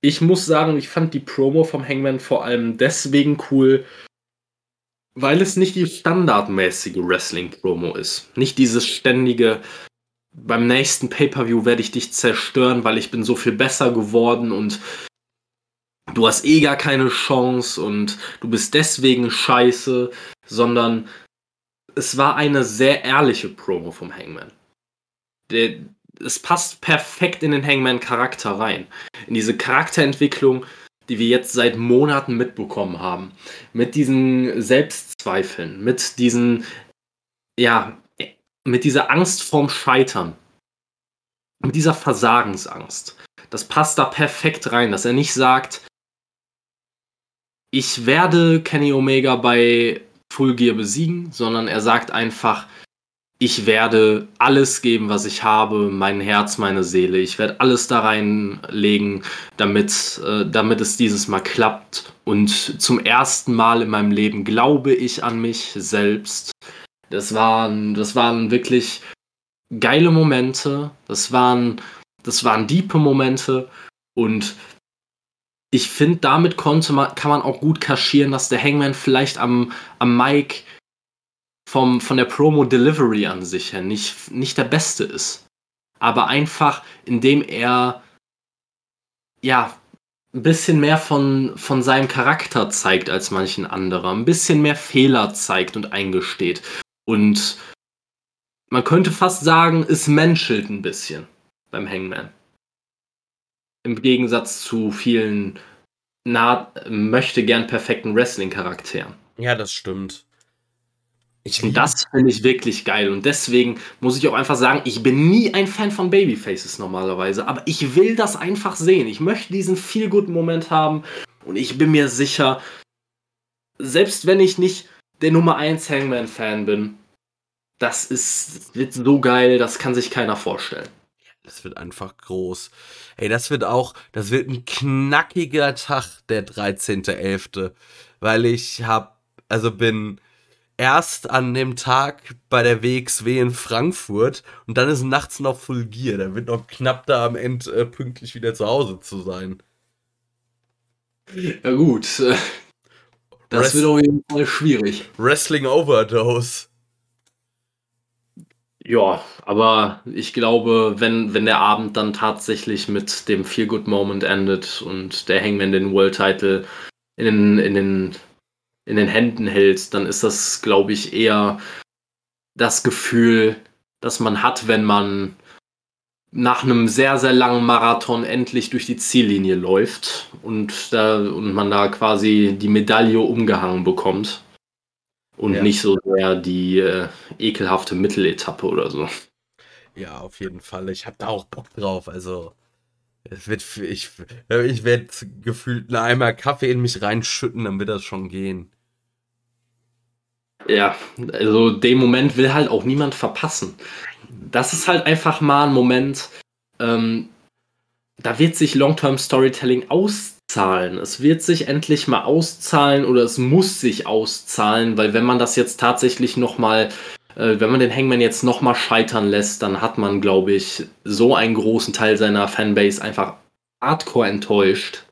ich muss sagen, ich fand die Promo vom Hangman vor allem deswegen cool, weil es nicht die standardmäßige Wrestling-Promo ist. Nicht dieses ständige, beim nächsten Pay-Per-View werde ich dich zerstören, weil ich bin so viel besser geworden und du hast eh gar keine Chance und du bist deswegen scheiße, sondern es war eine sehr ehrliche Promo vom Hangman der, es passt perfekt in den Hangman-Charakter rein. In diese Charakterentwicklung, die wir jetzt seit Monaten mitbekommen haben. Mit diesen Selbstzweifeln, mit diesen, ja, mit dieser Angst vorm Scheitern. Mit dieser Versagensangst. Das passt da perfekt rein, dass er nicht sagt, ich werde Kenny Omega bei Full Gear besiegen, sondern er sagt einfach, ich werde alles geben, was ich habe, mein Herz, meine Seele. Ich werde alles da reinlegen, damit, äh, damit es dieses Mal klappt. Und zum ersten Mal in meinem Leben glaube ich an mich selbst. Das waren, das waren wirklich geile Momente. Das waren, das waren diepe Momente. Und ich finde, damit konnte man, kann man auch gut kaschieren, dass der Hangman vielleicht am, am Mic vom, von der Promo-Delivery an sich her nicht, nicht der beste ist. Aber einfach, indem er ja ein bisschen mehr von, von seinem Charakter zeigt als manchen anderer, ein bisschen mehr Fehler zeigt und eingesteht. Und man könnte fast sagen, es menschelt ein bisschen beim Hangman. Im Gegensatz zu vielen nah, möchte gern perfekten Wrestling-Charakteren. Ja, das stimmt. Ich Und das finde ich wirklich geil. Und deswegen muss ich auch einfach sagen, ich bin nie ein Fan von Babyfaces normalerweise. Aber ich will das einfach sehen. Ich möchte diesen feel good Moment haben. Und ich bin mir sicher, selbst wenn ich nicht der Nummer 1 Hangman-Fan bin, das ist das wird so geil, das kann sich keiner vorstellen. Das wird einfach groß. Ey, das wird auch, das wird ein knackiger Tag, der 13.11. Weil ich hab, also bin erst an dem Tag bei der WXW in Frankfurt und dann ist nachts noch Full Gear. Da wird noch knapp da am Ende äh, pünktlich wieder zu Hause zu sein. Ja gut, das Rest- wird auf jeden Fall schwierig. Wrestling Overdose. Ja, aber ich glaube, wenn, wenn der Abend dann tatsächlich mit dem Feel Good Moment endet und der Hangman den World Title in den, in den, in den Händen hält, dann ist das, glaube ich, eher das Gefühl, das man hat, wenn man nach einem sehr, sehr langen Marathon endlich durch die Ziellinie läuft und, da, und man da quasi die Medaille umgehangen bekommt. Und Ja. nicht so sehr die äh, ekelhafte Mitteletappe oder so. Ja, auf jeden Fall. Ich habe da auch Bock drauf. Also, es wird, ich, ich werde gefühlt Eimer Kaffee in mich reinschütten, dann wird das schon gehen. Ja, also den Moment will halt auch niemand verpassen. Das ist halt einfach mal ein Moment, ähm, da wird sich Long-Term Storytelling auszahlen. Es wird sich endlich mal auszahlen oder es muss sich auszahlen, weil wenn man das jetzt tatsächlich nochmal, äh, wenn man den Hangman jetzt nochmal scheitern lässt, dann hat man, glaube ich, so einen großen Teil seiner Fanbase einfach hardcore enttäuscht.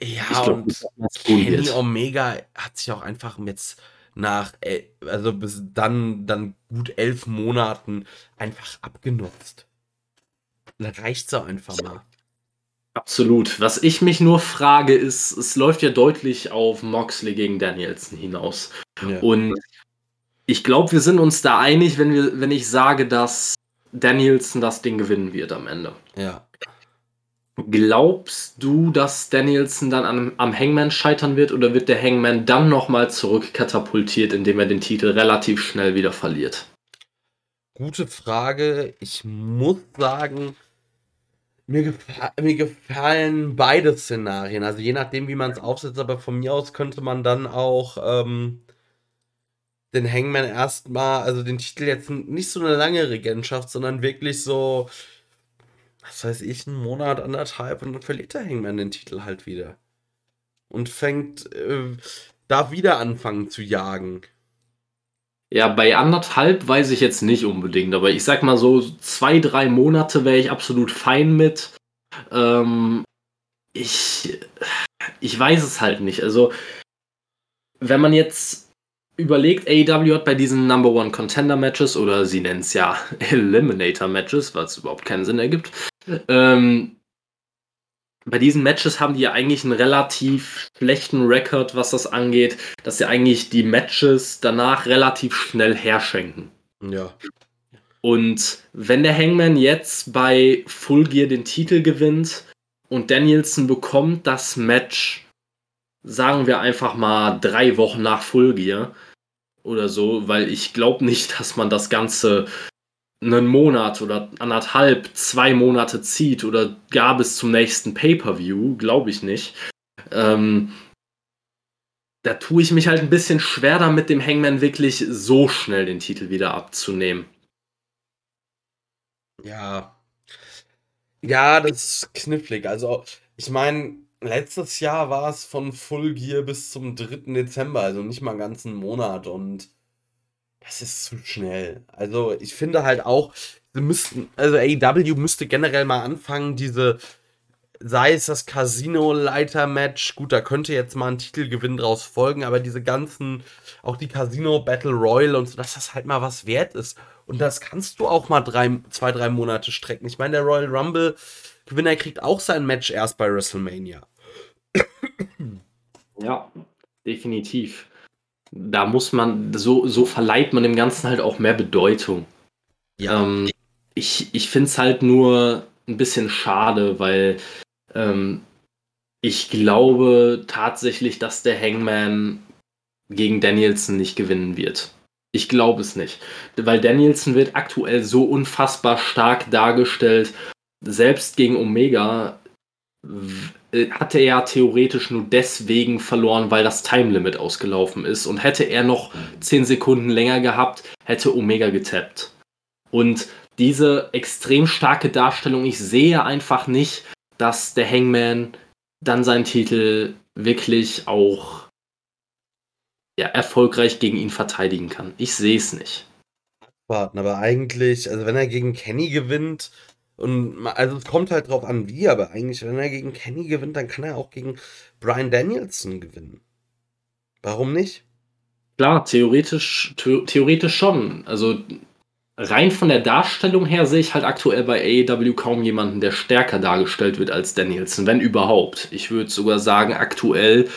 Ja, glaub, und Kenny Omega hat sich auch einfach jetzt nach, äh, also bis dann, dann gut elf Monaten einfach abgenutzt. Da reicht es auch einfach mal. Absolut. Was ich mich nur frage, ist, es läuft ja deutlich auf Moxley gegen Danielson hinaus. Ja. Und ich glaube, wir sind uns da einig, wenn, wir, wenn ich sage, dass Danielson das Ding gewinnen wird am Ende. Ja. Glaubst du, dass Danielson dann am, am Hangman scheitern wird oder wird der Hangman dann nochmal zurückkatapultiert, indem er den Titel relativ schnell wieder verliert? Gute Frage. Ich muss sagen, mir, gefa mir gefallen beide Szenarien. Also je nachdem, wie man es aufsetzt, aber von mir aus könnte man dann auch ähm, den Hangman erstmal, also den Titel jetzt nicht so eine lange Regentschaft, sondern wirklich so was weiß ich, einen Monat, anderthalb und dann verliert der Hangman den Titel halt wieder. Und fängt, äh, darf wieder anfangen zu jagen. Ja, bei anderthalb weiß ich jetzt nicht unbedingt, aber ich sag mal so, zwei, drei Monate wäre ich absolut fein mit. Ähm, ich, ich weiß es halt nicht. Also, wenn man jetzt überlegt, AEW hat bei diesen Number One Contender Matches oder sie nennen es ja Eliminator Matches, was überhaupt keinen Sinn ergibt, ähm, bei diesen Matches haben die ja eigentlich einen relativ schlechten Rekord, was das angeht, dass sie eigentlich die Matches danach relativ schnell herschenken. Ja. Und wenn der Hangman jetzt bei Full Gear den Titel gewinnt und Danielson bekommt das Match, sagen wir einfach mal drei Wochen nach Full Gear oder so, weil ich glaube nicht, dass man das Ganze einen Monat oder anderthalb, zwei Monate zieht oder gar bis zum nächsten Pay-per-View, glaube ich nicht. Ähm, da tue ich mich halt ein bisschen schwer damit, dem Hangman wirklich so schnell den Titel wieder abzunehmen. Ja. Ja, das ist knifflig. Also, ich meine, letztes Jahr war es von Full Gear bis zum 3. Dezember, also nicht mal einen ganzen Monat und das ist zu schnell. Also ich finde halt auch, sie müssten, also AEW müsste generell mal anfangen, diese, sei es das Casino-Leiter-Match, gut, da könnte jetzt mal ein Titelgewinn draus folgen, aber diese ganzen, auch die Casino Battle Royal und so, dass das halt mal was wert ist. Und das kannst du auch mal drei, zwei, drei Monate strecken. Ich meine, der Royal Rumble Gewinner kriegt auch sein Match erst bei WrestleMania. Ja, definitiv da muss man, so, so verleiht man dem Ganzen halt auch mehr Bedeutung. Ja. Ähm, ich ich finde es halt nur ein bisschen schade, weil ähm, ich glaube tatsächlich, dass der Hangman gegen Danielson nicht gewinnen wird. Ich glaube es nicht. Weil Danielson wird aktuell so unfassbar stark dargestellt. Selbst gegen Omega hatte er theoretisch nur deswegen verloren, weil das Time Limit ausgelaufen ist. Und hätte er noch 10 Sekunden länger gehabt, hätte Omega getappt. Und diese extrem starke Darstellung, ich sehe einfach nicht, dass der Hangman dann seinen Titel wirklich auch ja, erfolgreich gegen ihn verteidigen kann. Ich sehe es nicht. Warten, aber eigentlich, also wenn er gegen Kenny gewinnt, und also es kommt halt drauf an, wie, aber eigentlich, wenn er gegen Kenny gewinnt, dann kann er auch gegen Brian Danielson gewinnen. Warum nicht? Klar, theoretisch, theoretisch schon. Also rein von der Darstellung her sehe ich halt aktuell bei AEW kaum jemanden, der stärker dargestellt wird als Danielson, wenn überhaupt. Ich würde sogar sagen, aktuell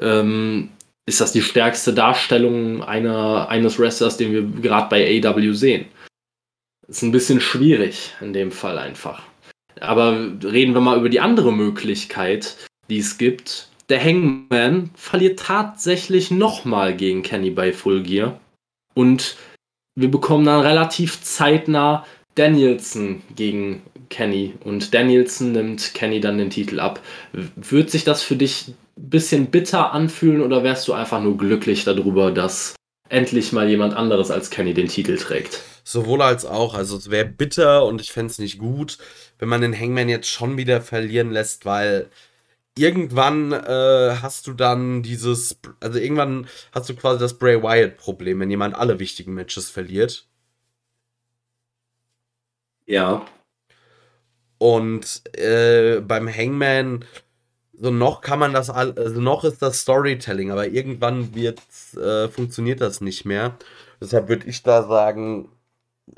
ähm, ist das die stärkste Darstellung einer, eines Wrestlers, den wir gerade bei AEW sehen. Ist ein bisschen schwierig in dem Fall einfach. Aber reden wir mal über die andere Möglichkeit, die es gibt. Der Hangman verliert tatsächlich nochmal gegen Kenny bei Full Gear. Und wir bekommen dann relativ zeitnah Danielson gegen Kenny und Danielson nimmt Kenny dann den Titel ab. Wird sich das für dich ein bisschen bitter anfühlen oder wärst du einfach nur glücklich darüber, dass endlich mal jemand anderes als Kenny den Titel trägt? Sowohl als auch. Also es wäre bitter und ich fände es nicht gut, wenn man den Hangman jetzt schon wieder verlieren lässt, weil irgendwann äh, hast du dann dieses, also irgendwann hast du quasi das Bray Wyatt-Problem, wenn jemand alle wichtigen Matches verliert. Ja. Und äh, beim Hangman, so noch kann man das, also noch ist das Storytelling, aber irgendwann wird, äh, funktioniert das nicht mehr. Deshalb würde ich da sagen,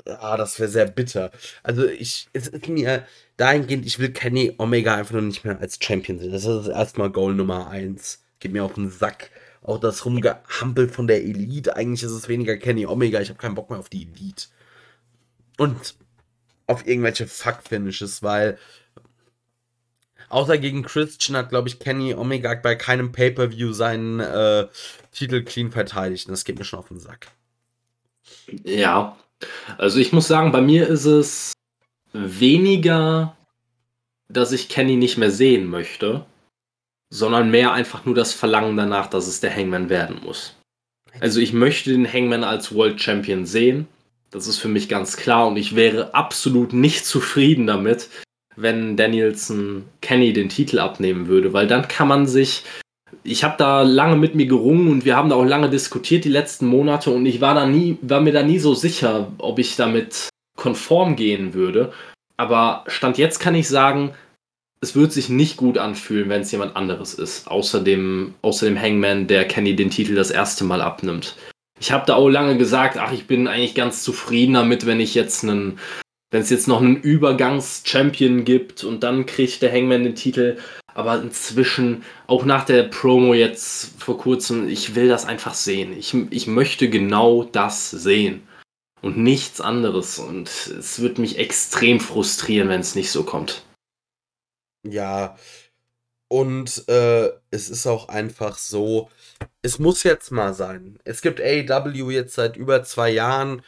ah, das wäre sehr bitter. Also ich, es ist mir dahingehend, ich will Kenny Omega einfach nur nicht mehr als Champion sehen. Das ist erstmal Goal Nummer 1. Geht mir auf den Sack. Auch das Rumgehampel von der Elite. Eigentlich ist es weniger Kenny Omega. Ich habe keinen Bock mehr auf die Elite. Und auf irgendwelche Fuck-Finishes, weil außer gegen Christian hat, glaube ich, Kenny Omega bei keinem Pay-Per-View seinen äh, Titel clean verteidigt. Und das geht mir schon auf den Sack. Ja, also ich muss sagen, bei mir ist es weniger, dass ich Kenny nicht mehr sehen möchte, sondern mehr einfach nur das Verlangen danach, dass es der Hangman werden muss. Also ich möchte den Hangman als World Champion sehen. Das ist für mich ganz klar und ich wäre absolut nicht zufrieden damit, wenn Danielson Kenny den Titel abnehmen würde, weil dann kann man sich ich habe da lange mit mir gerungen und wir haben da auch lange diskutiert die letzten Monate und ich war da nie, war mir da nie so sicher, ob ich damit konform gehen würde. Aber Stand jetzt kann ich sagen, es wird sich nicht gut anfühlen, wenn es jemand anderes ist, außer dem, außer dem Hangman, der Kenny den Titel das erste Mal abnimmt. Ich habe da auch lange gesagt, ach, ich bin eigentlich ganz zufrieden damit, wenn ich jetzt einen, wenn es jetzt noch einen Übergangs-Champion gibt und dann kriegt der Hangman den Titel. Aber inzwischen, auch nach der Promo jetzt vor kurzem, ich will das einfach sehen. Ich, ich möchte genau das sehen und nichts anderes. Und es wird mich extrem frustrieren, wenn es nicht so kommt. Ja, und äh, es ist auch einfach so, es muss jetzt mal sein. Es gibt AEW jetzt seit über zwei Jahren.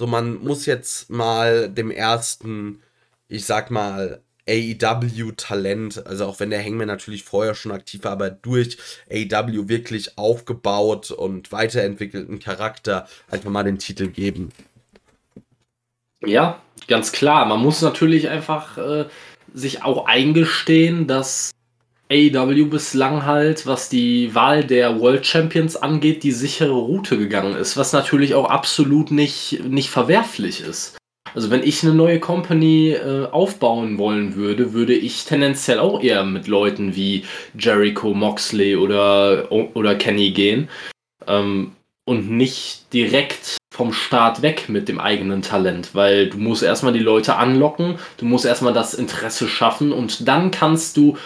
So, man muss jetzt mal dem ersten, ich sag mal, AEW-Talent, also auch wenn der Hangman natürlich vorher schon aktiv war, aber durch AEW wirklich aufgebaut und weiterentwickelten Charakter einfach mal den Titel geben. Ja, ganz klar. Man muss natürlich einfach äh, sich auch eingestehen, dass AEW bislang halt, was die Wahl der World Champions angeht, die sichere Route gegangen ist, was natürlich auch absolut nicht, nicht verwerflich ist. Also wenn ich eine neue Company äh, aufbauen wollen würde, würde ich tendenziell auch eher mit Leuten wie Jericho, Moxley oder, oder Kenny gehen ähm, und nicht direkt vom Start weg mit dem eigenen Talent, weil du musst erstmal die Leute anlocken, du musst erstmal das Interesse schaffen und dann kannst du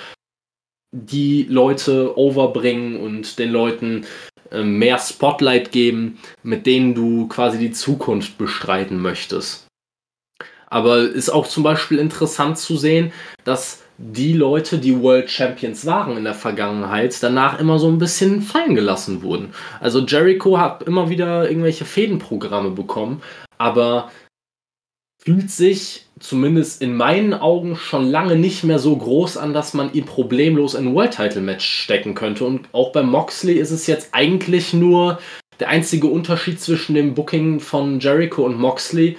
die Leute overbringen und den Leuten äh, mehr Spotlight geben, mit denen du quasi die Zukunft bestreiten möchtest. Aber ist auch zum Beispiel interessant zu sehen, dass die Leute, die World Champions waren in der Vergangenheit, danach immer so ein bisschen fallen gelassen wurden. Also Jericho hat immer wieder irgendwelche Fädenprogramme bekommen, aber fühlt sich zumindest in meinen Augen schon lange nicht mehr so groß an, dass man ihn problemlos in ein World Title Match stecken könnte. Und auch bei Moxley ist es jetzt eigentlich nur der einzige Unterschied zwischen dem Booking von Jericho und Moxley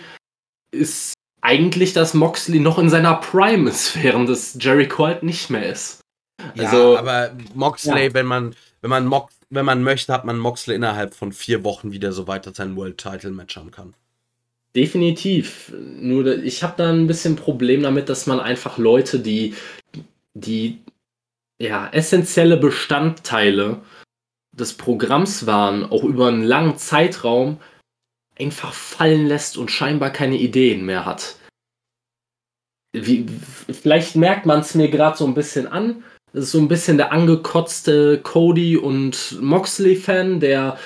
ist eigentlich, dass Moxley noch in seiner Prime ist, während es Jericho halt nicht mehr ist. Also, ja, aber Moxley, ja. wenn man, wenn man Mox, wenn man möchte, hat man Moxley innerhalb von vier Wochen wieder so weit, dass er ein World Title Match haben kann. Definitiv. Nur ich habe da ein bisschen Problem damit, dass man einfach Leute, die die ja essentielle Bestandteile des Programms waren, auch über einen langen Zeitraum einfach fallen lässt und scheinbar keine Ideen mehr hat. Wie, vielleicht merkt man es mir gerade so ein bisschen an. Das ist so ein bisschen der angekotzte Cody und Moxley-Fan, der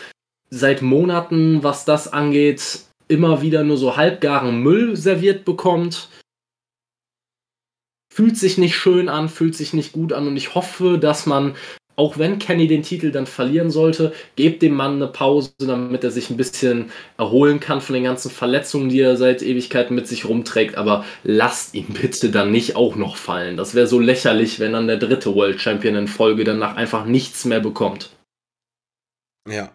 seit Monaten, was das angeht, immer wieder nur so halbgaren Müll serviert bekommt. Fühlt sich nicht schön an, fühlt sich nicht gut an und ich hoffe, dass man auch wenn Kenny den Titel dann verlieren sollte, gebt dem Mann eine Pause, damit er sich ein bisschen erholen kann von den ganzen Verletzungen, die er seit Ewigkeiten mit sich rumträgt. Aber lasst ihn bitte dann nicht auch noch fallen. Das wäre so lächerlich, wenn dann der dritte World Champion in Folge danach einfach nichts mehr bekommt. Ja.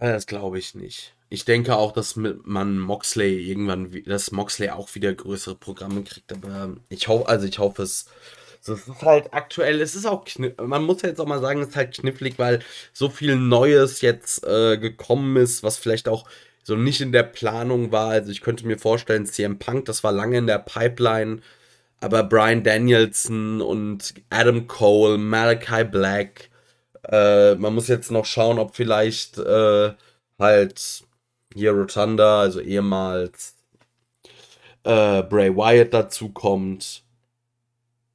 Aber das glaube ich nicht. Ich denke auch, dass man Moxley irgendwann, dass Moxley auch wieder größere Programme kriegt, aber ich hoffe, also ich hoffe es. Es ist halt aktuell, es ist auch, man muss jetzt auch mal sagen, es ist halt knifflig, weil so viel Neues jetzt äh, gekommen ist, was vielleicht auch so nicht in der Planung war. Also ich könnte mir vorstellen, CM Punk, das war lange in der Pipeline, aber Brian Danielson und Adam Cole, Malachi Black, äh, man muss jetzt noch schauen, ob vielleicht äh, halt hier Rotunda, also ehemals äh, Bray Wyatt dazu kommt.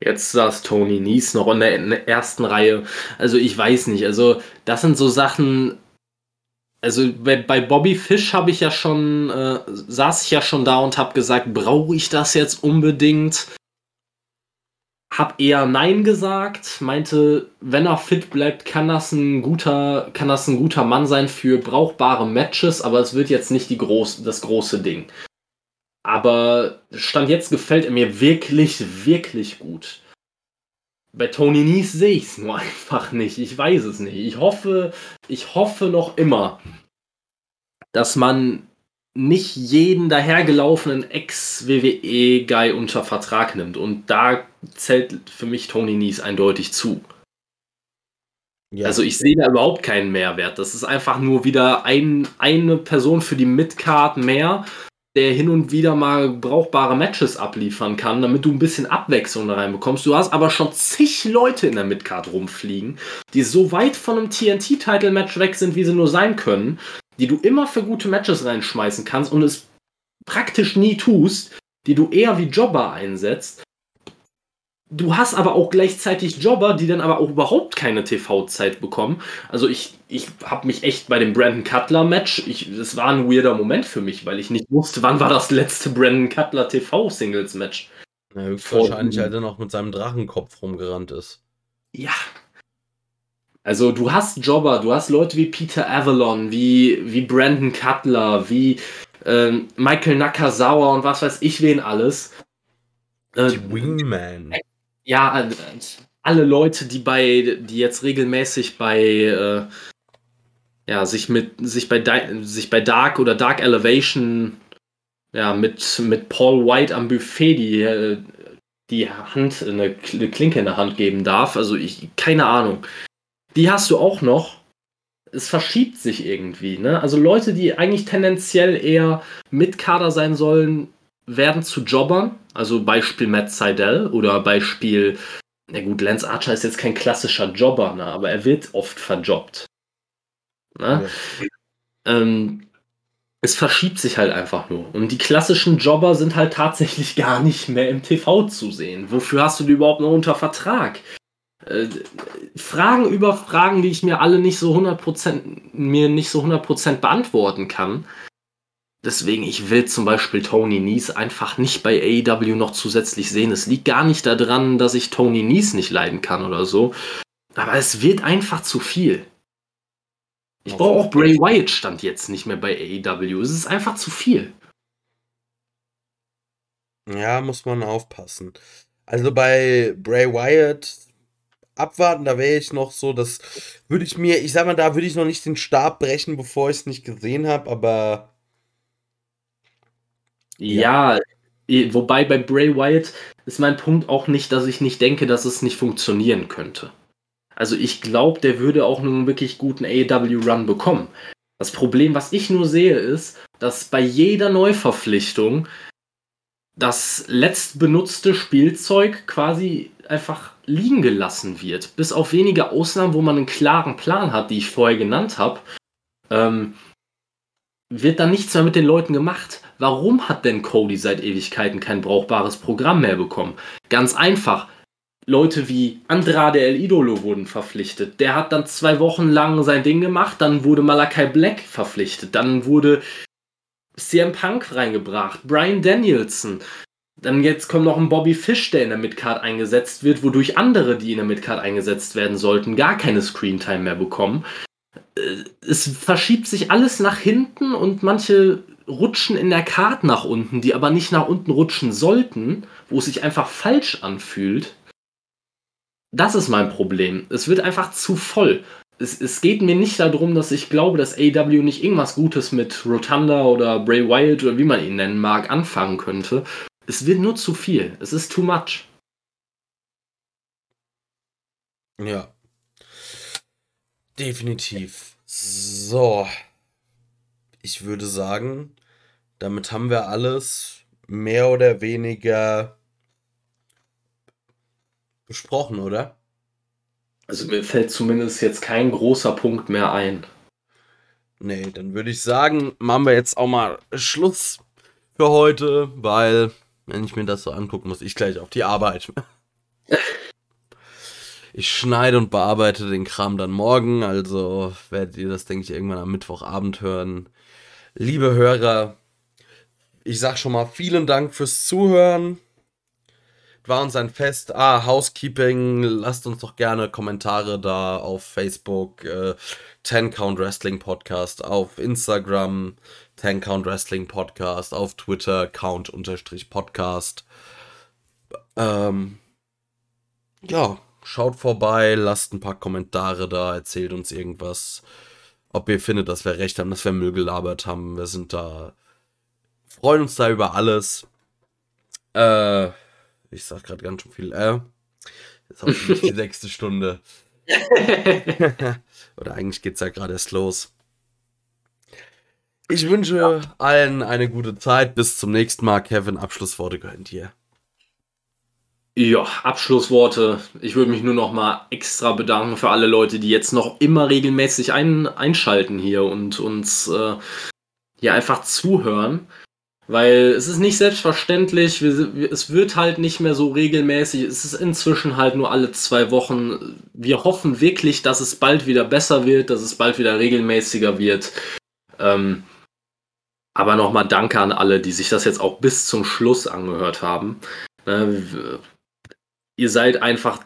Jetzt saß Tony Nies noch in der, in der, ersten Reihe. Also ich weiß nicht. Also das sind so Sachen. Also bei, bei Bobby Fish habe ich ja schon, äh, saß ich ja schon da und habe gesagt, brauche ich das jetzt unbedingt? Hab eher Nein gesagt, meinte, wenn er fit bleibt, kann das ein guter, kann das ein guter Mann sein für brauchbare Matches, aber es wird jetzt nicht die groß, das große Ding. Aber Stand jetzt gefällt er mir wirklich, wirklich gut. Bei Tony Nies sehe ich es nur einfach nicht. Ich weiß es nicht. Ich hoffe, ich hoffe noch immer, dass man nicht jeden dahergelaufenen Ex-WWE-Guy unter Vertrag nimmt. Und da zählt für mich Tony Nies eindeutig zu. Ja. Also ich sehe da überhaupt keinen Mehrwert. Das ist einfach nur wieder ein, eine Person für die Midcard mehr, der hin und wieder mal brauchbare Matches abliefern kann, damit du ein bisschen Abwechslung da reinbekommst. Du hast aber schon zig Leute in der Midcard rumfliegen, die so weit von einem TNT-Title-Match weg sind, wie sie nur sein können, die du immer für gute Matches reinschmeißen kannst und es praktisch nie tust, die du eher wie Jobber einsetzt. Du hast aber auch gleichzeitig Jobber, die dann aber auch überhaupt keine TV-Zeit bekommen. Also ich, ich habe mich echt bei dem Brandon Cutler-Match, das war ein weirder Moment für mich, weil ich nicht wusste, wann war das letzte Brandon Cutler TV-Singles-Match. Ja, höchstwahrscheinlich, als er noch mit seinem Drachenkopf rumgerannt ist. Ja, also du hast Jobber, du hast Leute wie Peter Avalon, wie, wie Brandon Cutler, wie ähm, Michael Nakazawa und was weiß ich wen alles. Äh, die Wingman. Ja, alle Leute, die bei, die jetzt regelmäßig bei äh, ja, sich mit sich bei sich bei Dark oder Dark Elevation ja, mit, mit Paul White am Buffet die, äh, die Hand, eine Klinke in der Hand geben darf. Also ich, keine Ahnung die hast du auch noch. Es verschiebt sich irgendwie. Ne? Also Leute, die eigentlich tendenziell eher mit Kader sein sollen, werden zu Jobbern. Also Beispiel Matt Seidel oder Beispiel, na gut, Lance Archer ist jetzt kein klassischer Jobber, ne? aber er wird oft verjobbt. Ne? Ja. Ähm, es verschiebt sich halt einfach nur. Und die klassischen Jobber sind halt tatsächlich gar nicht mehr im TV zu sehen. Wofür hast du die überhaupt noch unter Vertrag? Äh, Fragen über Fragen, die ich mir alle nicht so 100% mir nicht so 100% beantworten kann. Deswegen, ich will zum Beispiel Tony Nies einfach nicht bei AEW noch zusätzlich sehen. Es liegt gar nicht daran, dass ich Tony Nies nicht leiden kann oder so. Aber es wird einfach zu viel. Ich brauche auch Bray Wyatt stand jetzt nicht mehr bei AEW. Es ist einfach zu viel. Ja, muss man aufpassen. Also bei Bray Wyatt abwarten, da wäre ich noch so, das würde ich mir, ich sag mal, da würde ich noch nicht den Stab brechen, bevor ich es nicht gesehen habe, aber. Ja. ja, wobei bei Bray Wyatt ist mein Punkt auch nicht, dass ich nicht denke, dass es nicht funktionieren könnte. Also ich glaube, der würde auch einen wirklich guten AEW-Run bekommen. Das Problem, was ich nur sehe, ist, dass bei jeder Neuverpflichtung das letztbenutzte Spielzeug quasi einfach liegen gelassen wird. Bis auf wenige Ausnahmen, wo man einen klaren Plan hat, die ich vorher genannt habe, ähm, wird dann nichts mehr mit den Leuten gemacht. Warum hat denn Cody seit Ewigkeiten kein brauchbares Programm mehr bekommen? Ganz einfach. Leute wie Andrade El Idolo wurden verpflichtet. Der hat dann zwei Wochen lang sein Ding gemacht, dann wurde Malakai Black verpflichtet, dann wurde CM Punk reingebracht, Brian Danielson, Dann jetzt kommt noch ein Bobby Fish, der in der Midcard eingesetzt wird, wodurch andere, die in der Midcard eingesetzt werden sollten, gar keine Screentime mehr bekommen. Äh, es verschiebt sich alles nach hinten und manche rutschen in der Card nach unten, die aber nicht nach unten rutschen sollten, wo es sich einfach falsch anfühlt. Das ist mein Problem. Es wird einfach zu voll. Es, es geht mir nicht darum, dass ich glaube, dass AW nicht irgendwas Gutes mit Rotunda oder Bray Wyatt oder wie man ihn nennen mag, anfangen könnte. Es wird nur zu viel. Es ist too much. Ja. Definitiv. So. Ich würde sagen, damit haben wir alles mehr oder weniger besprochen, oder? Also mir fällt zumindest jetzt kein großer Punkt mehr ein. Nee, dann würde ich sagen, machen wir jetzt auch mal Schluss für heute, weil, wenn ich mir das so angucke, muss ich gleich auf die Arbeit. ich schneide und bearbeite den Kram dann morgen, also werdet ihr das, denke ich, irgendwann am Mittwochabend hören. Liebe Hörer, ich sag schon mal vielen Dank fürs Zuhören war uns ein Fest. Ah, Housekeeping. Lasst uns doch gerne Kommentare da auf Facebook. Äh, 10 Count Wrestling Podcast. Auf Instagram 10 Count Wrestling Podcast. Auf Twitter Count unterstrich Podcast. Ähm, ja, schaut vorbei. Lasst ein paar Kommentare da. Erzählt uns irgendwas. Ob ihr findet, dass wir recht haben, dass wir Müll gelabert haben. Wir sind da. Freuen uns da über alles. Äh ich sag gerade ganz schön viel äh. Jetzt habe ich die sechste Stunde. Oder eigentlich geht es ja gerade erst los. Ich wünsche ja. allen eine gute Zeit. Bis zum nächsten Mal. Kevin, Abschlussworte gehören dir. Ja, Abschlussworte. Ich würde mich nur noch mal extra bedanken für alle Leute, die jetzt noch immer regelmäßig ein, einschalten hier und uns äh, hier einfach zuhören. Weil es ist nicht selbstverständlich, es wird halt nicht mehr so regelmäßig, es ist inzwischen halt nur alle zwei Wochen. Wir hoffen wirklich, dass es bald wieder besser wird, dass es bald wieder regelmäßiger wird. Ähm, aber nochmal danke an alle, die sich das jetzt auch bis zum Schluss angehört haben. Ne, ihr seid einfach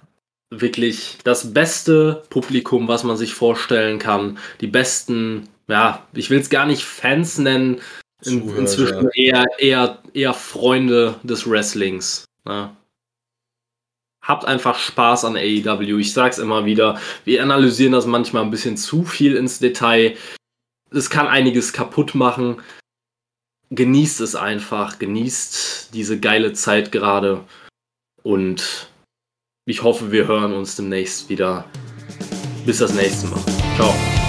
wirklich das beste Publikum, was man sich vorstellen kann. Die besten, ja, ich will es gar nicht Fans nennen, in, inzwischen eher, eher, eher Freunde des Wrestlings. Ne? Habt einfach Spaß an AEW. Ich sag's immer wieder. Wir analysieren das manchmal ein bisschen zu viel ins Detail. Es kann einiges kaputt machen. Genießt es einfach. Genießt diese geile Zeit gerade. Und ich hoffe, wir hören uns demnächst wieder. Bis das nächste Mal. Ciao.